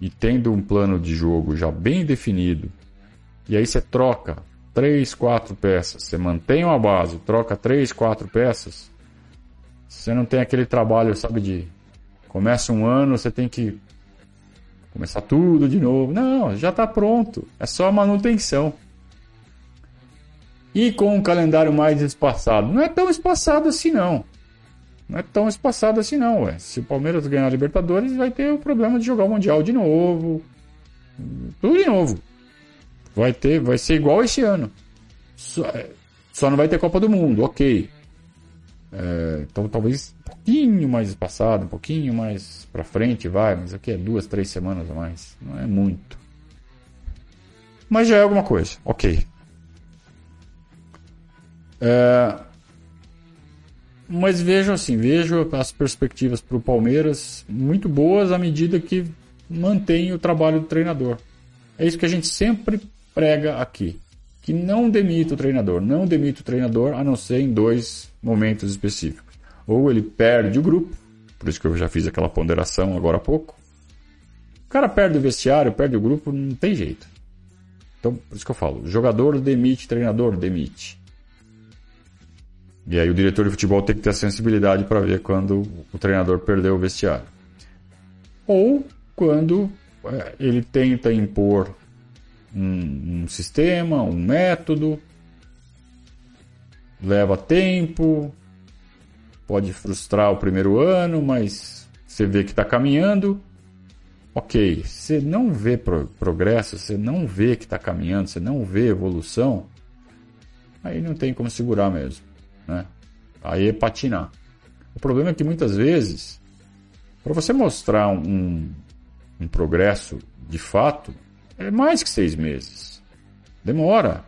B: e tendo um plano de jogo já bem definido, e aí você troca três, quatro peças, você mantém uma base, troca três, quatro peças, você não tem aquele trabalho, sabe, de começa um ano, você tem que começar tudo de novo. Não, já está pronto, é só manutenção. E com um calendário mais espaçado, não é tão espaçado assim não. Não é tão espaçado assim não, ué. Se o Palmeiras ganhar a Libertadores, vai ter o problema de jogar o Mundial de novo. Tudo de novo. Vai ter, vai ser igual esse ano. Só, é, só não vai ter Copa do Mundo, ok. É, então talvez um pouquinho mais espaçado, um pouquinho mais pra frente vai, mas aqui é duas, três semanas a mais. Não é muito. Mas já é alguma coisa, ok. É, mas vejo assim, vejo as perspectivas para o Palmeiras muito boas à medida que mantém o trabalho do treinador. É isso que a gente sempre prega aqui. Que não demita o treinador. Não demita o treinador a não ser em dois momentos específicos. Ou ele perde o grupo, por isso que eu já fiz aquela ponderação agora há pouco. O cara perde o vestiário, perde o grupo, não tem jeito. Então, por isso que eu falo, jogador demite, treinador demite. E aí o diretor de futebol tem que ter a sensibilidade para ver quando o treinador perdeu o vestiário. Ou quando é, ele tenta impor um, um sistema, um método, leva tempo, pode frustrar o primeiro ano, mas você vê que está caminhando. Ok, você não vê pro progresso, você não vê que está caminhando, você não vê evolução, aí não tem como segurar mesmo. Né? Aí é patinar. O problema é que muitas vezes, para você mostrar um, um progresso de fato, é mais que seis meses. Demora.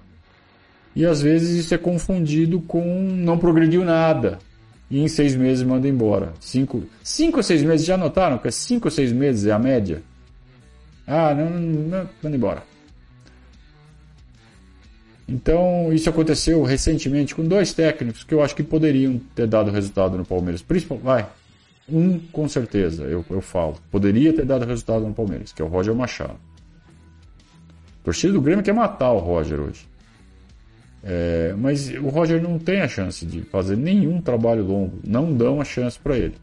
B: E às vezes isso é confundido com não progrediu nada. E em seis meses manda embora. Cinco, cinco ou seis meses, já notaram que é cinco ou seis meses é a média? Ah, não, não, manda embora. Então, isso aconteceu recentemente com dois técnicos que eu acho que poderiam ter dado resultado no Palmeiras. Principalmente, vai, um com certeza, eu, eu falo, poderia ter dado resultado no Palmeiras, que é o Roger Machado. A torcida do Grêmio quer matar o Roger hoje. É, mas o Roger não tem a chance de fazer nenhum trabalho longo. Não dão a chance para ele.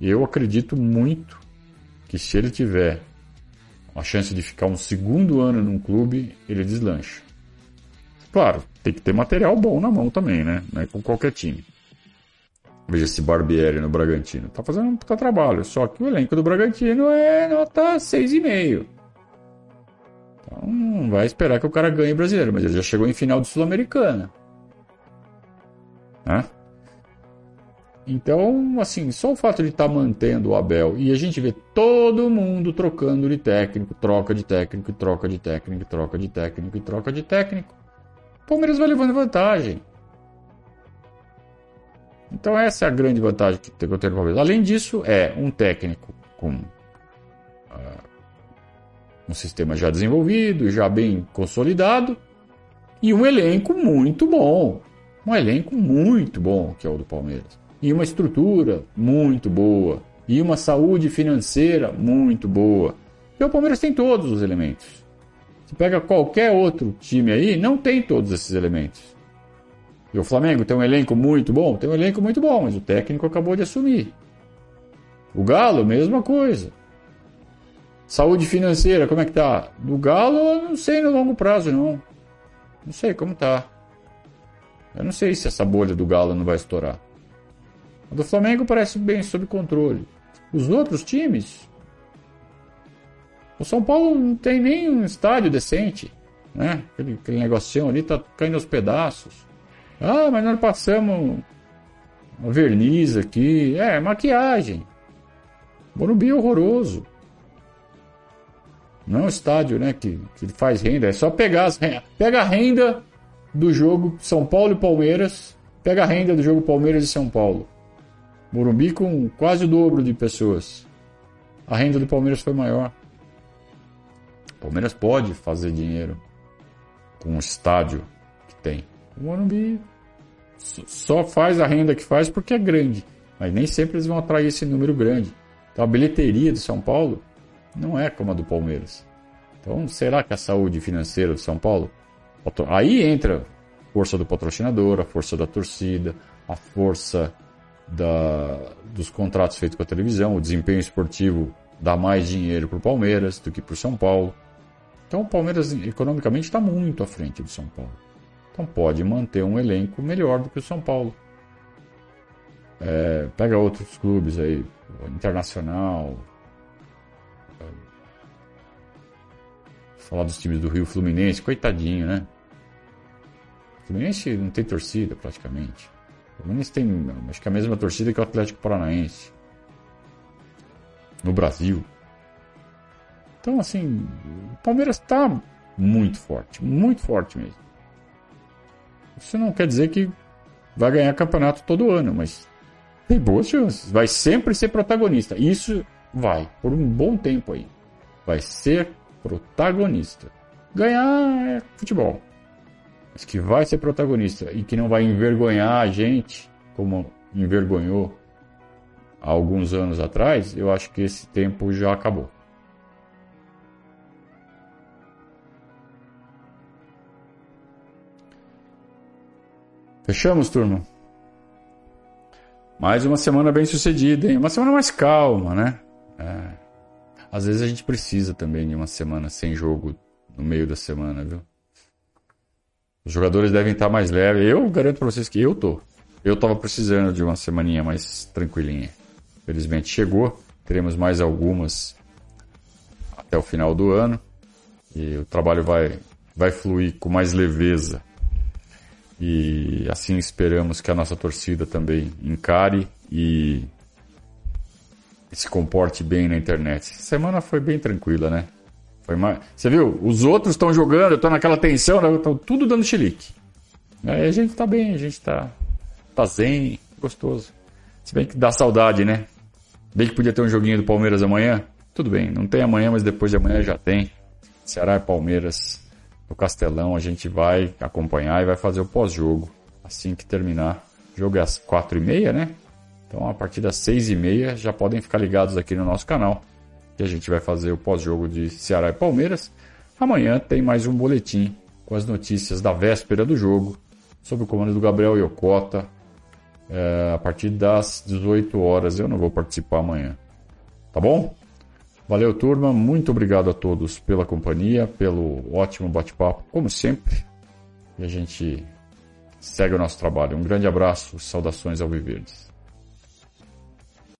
B: E eu acredito muito que se ele tiver a chance de ficar um segundo ano num clube, ele deslancha. Claro, tem que ter material bom na mão também, né? É com qualquer time. Veja esse Barbieri no Bragantino. Tá fazendo um puta trabalho. Só que o elenco do Bragantino é nota 6,5. Então não vai esperar que o cara ganhe brasileiro, mas ele já chegou em final de Sul-Americana. Né? Então, assim, só o fato de estar tá mantendo o Abel e a gente vê todo mundo trocando de técnico, troca de técnico, troca de técnico, troca de técnico e troca de técnico. O Palmeiras vai levando vantagem. Então essa é a grande vantagem que eu tenho no Palmeiras. Além disso, é um técnico com uh, um sistema já desenvolvido, já bem consolidado e um elenco muito bom. Um elenco muito bom que é o do Palmeiras. E uma estrutura muito boa. E uma saúde financeira muito boa. E o Palmeiras tem todos os elementos. Você pega qualquer outro time aí, não tem todos esses elementos. E o Flamengo tem um elenco muito bom? Tem um elenco muito bom, mas o técnico acabou de assumir. O Galo, mesma coisa. Saúde financeira, como é que tá? Do Galo, eu não sei no longo prazo, não. Não sei como tá. Eu não sei se essa bolha do Galo não vai estourar. A do Flamengo parece bem sob controle. Os outros times, O São Paulo não tem nem um estádio decente, né? Aquele, aquele negocinho ali tá caindo aos pedaços. Ah, mas nós passamos verniz aqui. É, maquiagem. Morumbi é horroroso. Não é um estádio né, que, que faz renda, é só pegar as Pega a renda do jogo São Paulo e Palmeiras, pega a renda do jogo Palmeiras e São Paulo. Morumbi com quase o dobro de pessoas. A renda do Palmeiras foi maior. Palmeiras pode fazer dinheiro com o estádio que tem. O Morumbi só faz a renda que faz porque é grande. Mas nem sempre eles vão atrair esse número grande. Então a bilheteria de São Paulo não é como a do Palmeiras. Então será que a saúde financeira do São Paulo? Aí entra a força do patrocinador, a força da torcida, a força da, dos contratos feitos com a televisão, o desempenho esportivo dá mais dinheiro para o Palmeiras do que para o São Paulo. Então o Palmeiras economicamente está muito à frente do São Paulo. Então pode manter um elenco melhor do que o São Paulo. É, pega outros clubes aí, Internacional. Falar dos times do Rio Fluminense, coitadinho, né? O Fluminense não tem torcida praticamente. O Fluminense tem, acho que a mesma torcida que o Atlético Paranaense. No Brasil. Então, assim, o Palmeiras está muito forte, muito forte mesmo. Isso não quer dizer que vai ganhar campeonato todo ano, mas tem boas chances. Vai sempre ser protagonista. Isso vai, por um bom tempo aí. Vai ser protagonista. Ganhar é futebol. Mas que vai ser protagonista e que não vai envergonhar a gente, como envergonhou há alguns anos atrás, eu acho que esse tempo já acabou. Fechamos, turma? Mais uma semana bem sucedida, hein? Uma semana mais calma, né? É. Às vezes a gente precisa também de uma semana sem jogo no meio da semana, viu? Os jogadores devem estar mais leves. Eu garanto para vocês que eu tô. Eu tava precisando de uma semaninha mais tranquilinha. Felizmente chegou. Teremos mais algumas até o final do ano. E o trabalho vai, vai fluir com mais leveza e assim esperamos que a nossa torcida também encare e, se comporte bem na internet. Semana foi bem tranquila, né? Foi mais... Você viu? Os outros estão jogando, eu tô naquela tensão, né? Estão tudo dando chilique. Aí a gente tá bem, a gente tá, tá zen, gostoso. Se bem que dá saudade, né? Bem que podia ter um joguinho do Palmeiras amanhã. Tudo bem, não tem amanhã, mas depois de amanhã já tem. Ceará e Palmeiras no Castelão. A gente vai acompanhar e vai fazer o pós-jogo assim que terminar. O jogo é às quatro e meia, né? Então a partir das seis e meia já podem ficar ligados aqui no nosso canal que a gente vai fazer o pós-jogo de Ceará e Palmeiras. Amanhã tem mais um boletim com as notícias da véspera do jogo sob o comando do Gabriel Yokota é, a partir das 18 horas. Eu não vou participar amanhã. Tá bom? Valeu, turma. Muito obrigado a todos pela companhia, pelo ótimo bate-papo, como sempre. E a gente segue o nosso trabalho. Um grande abraço, saudações ao Viverdes.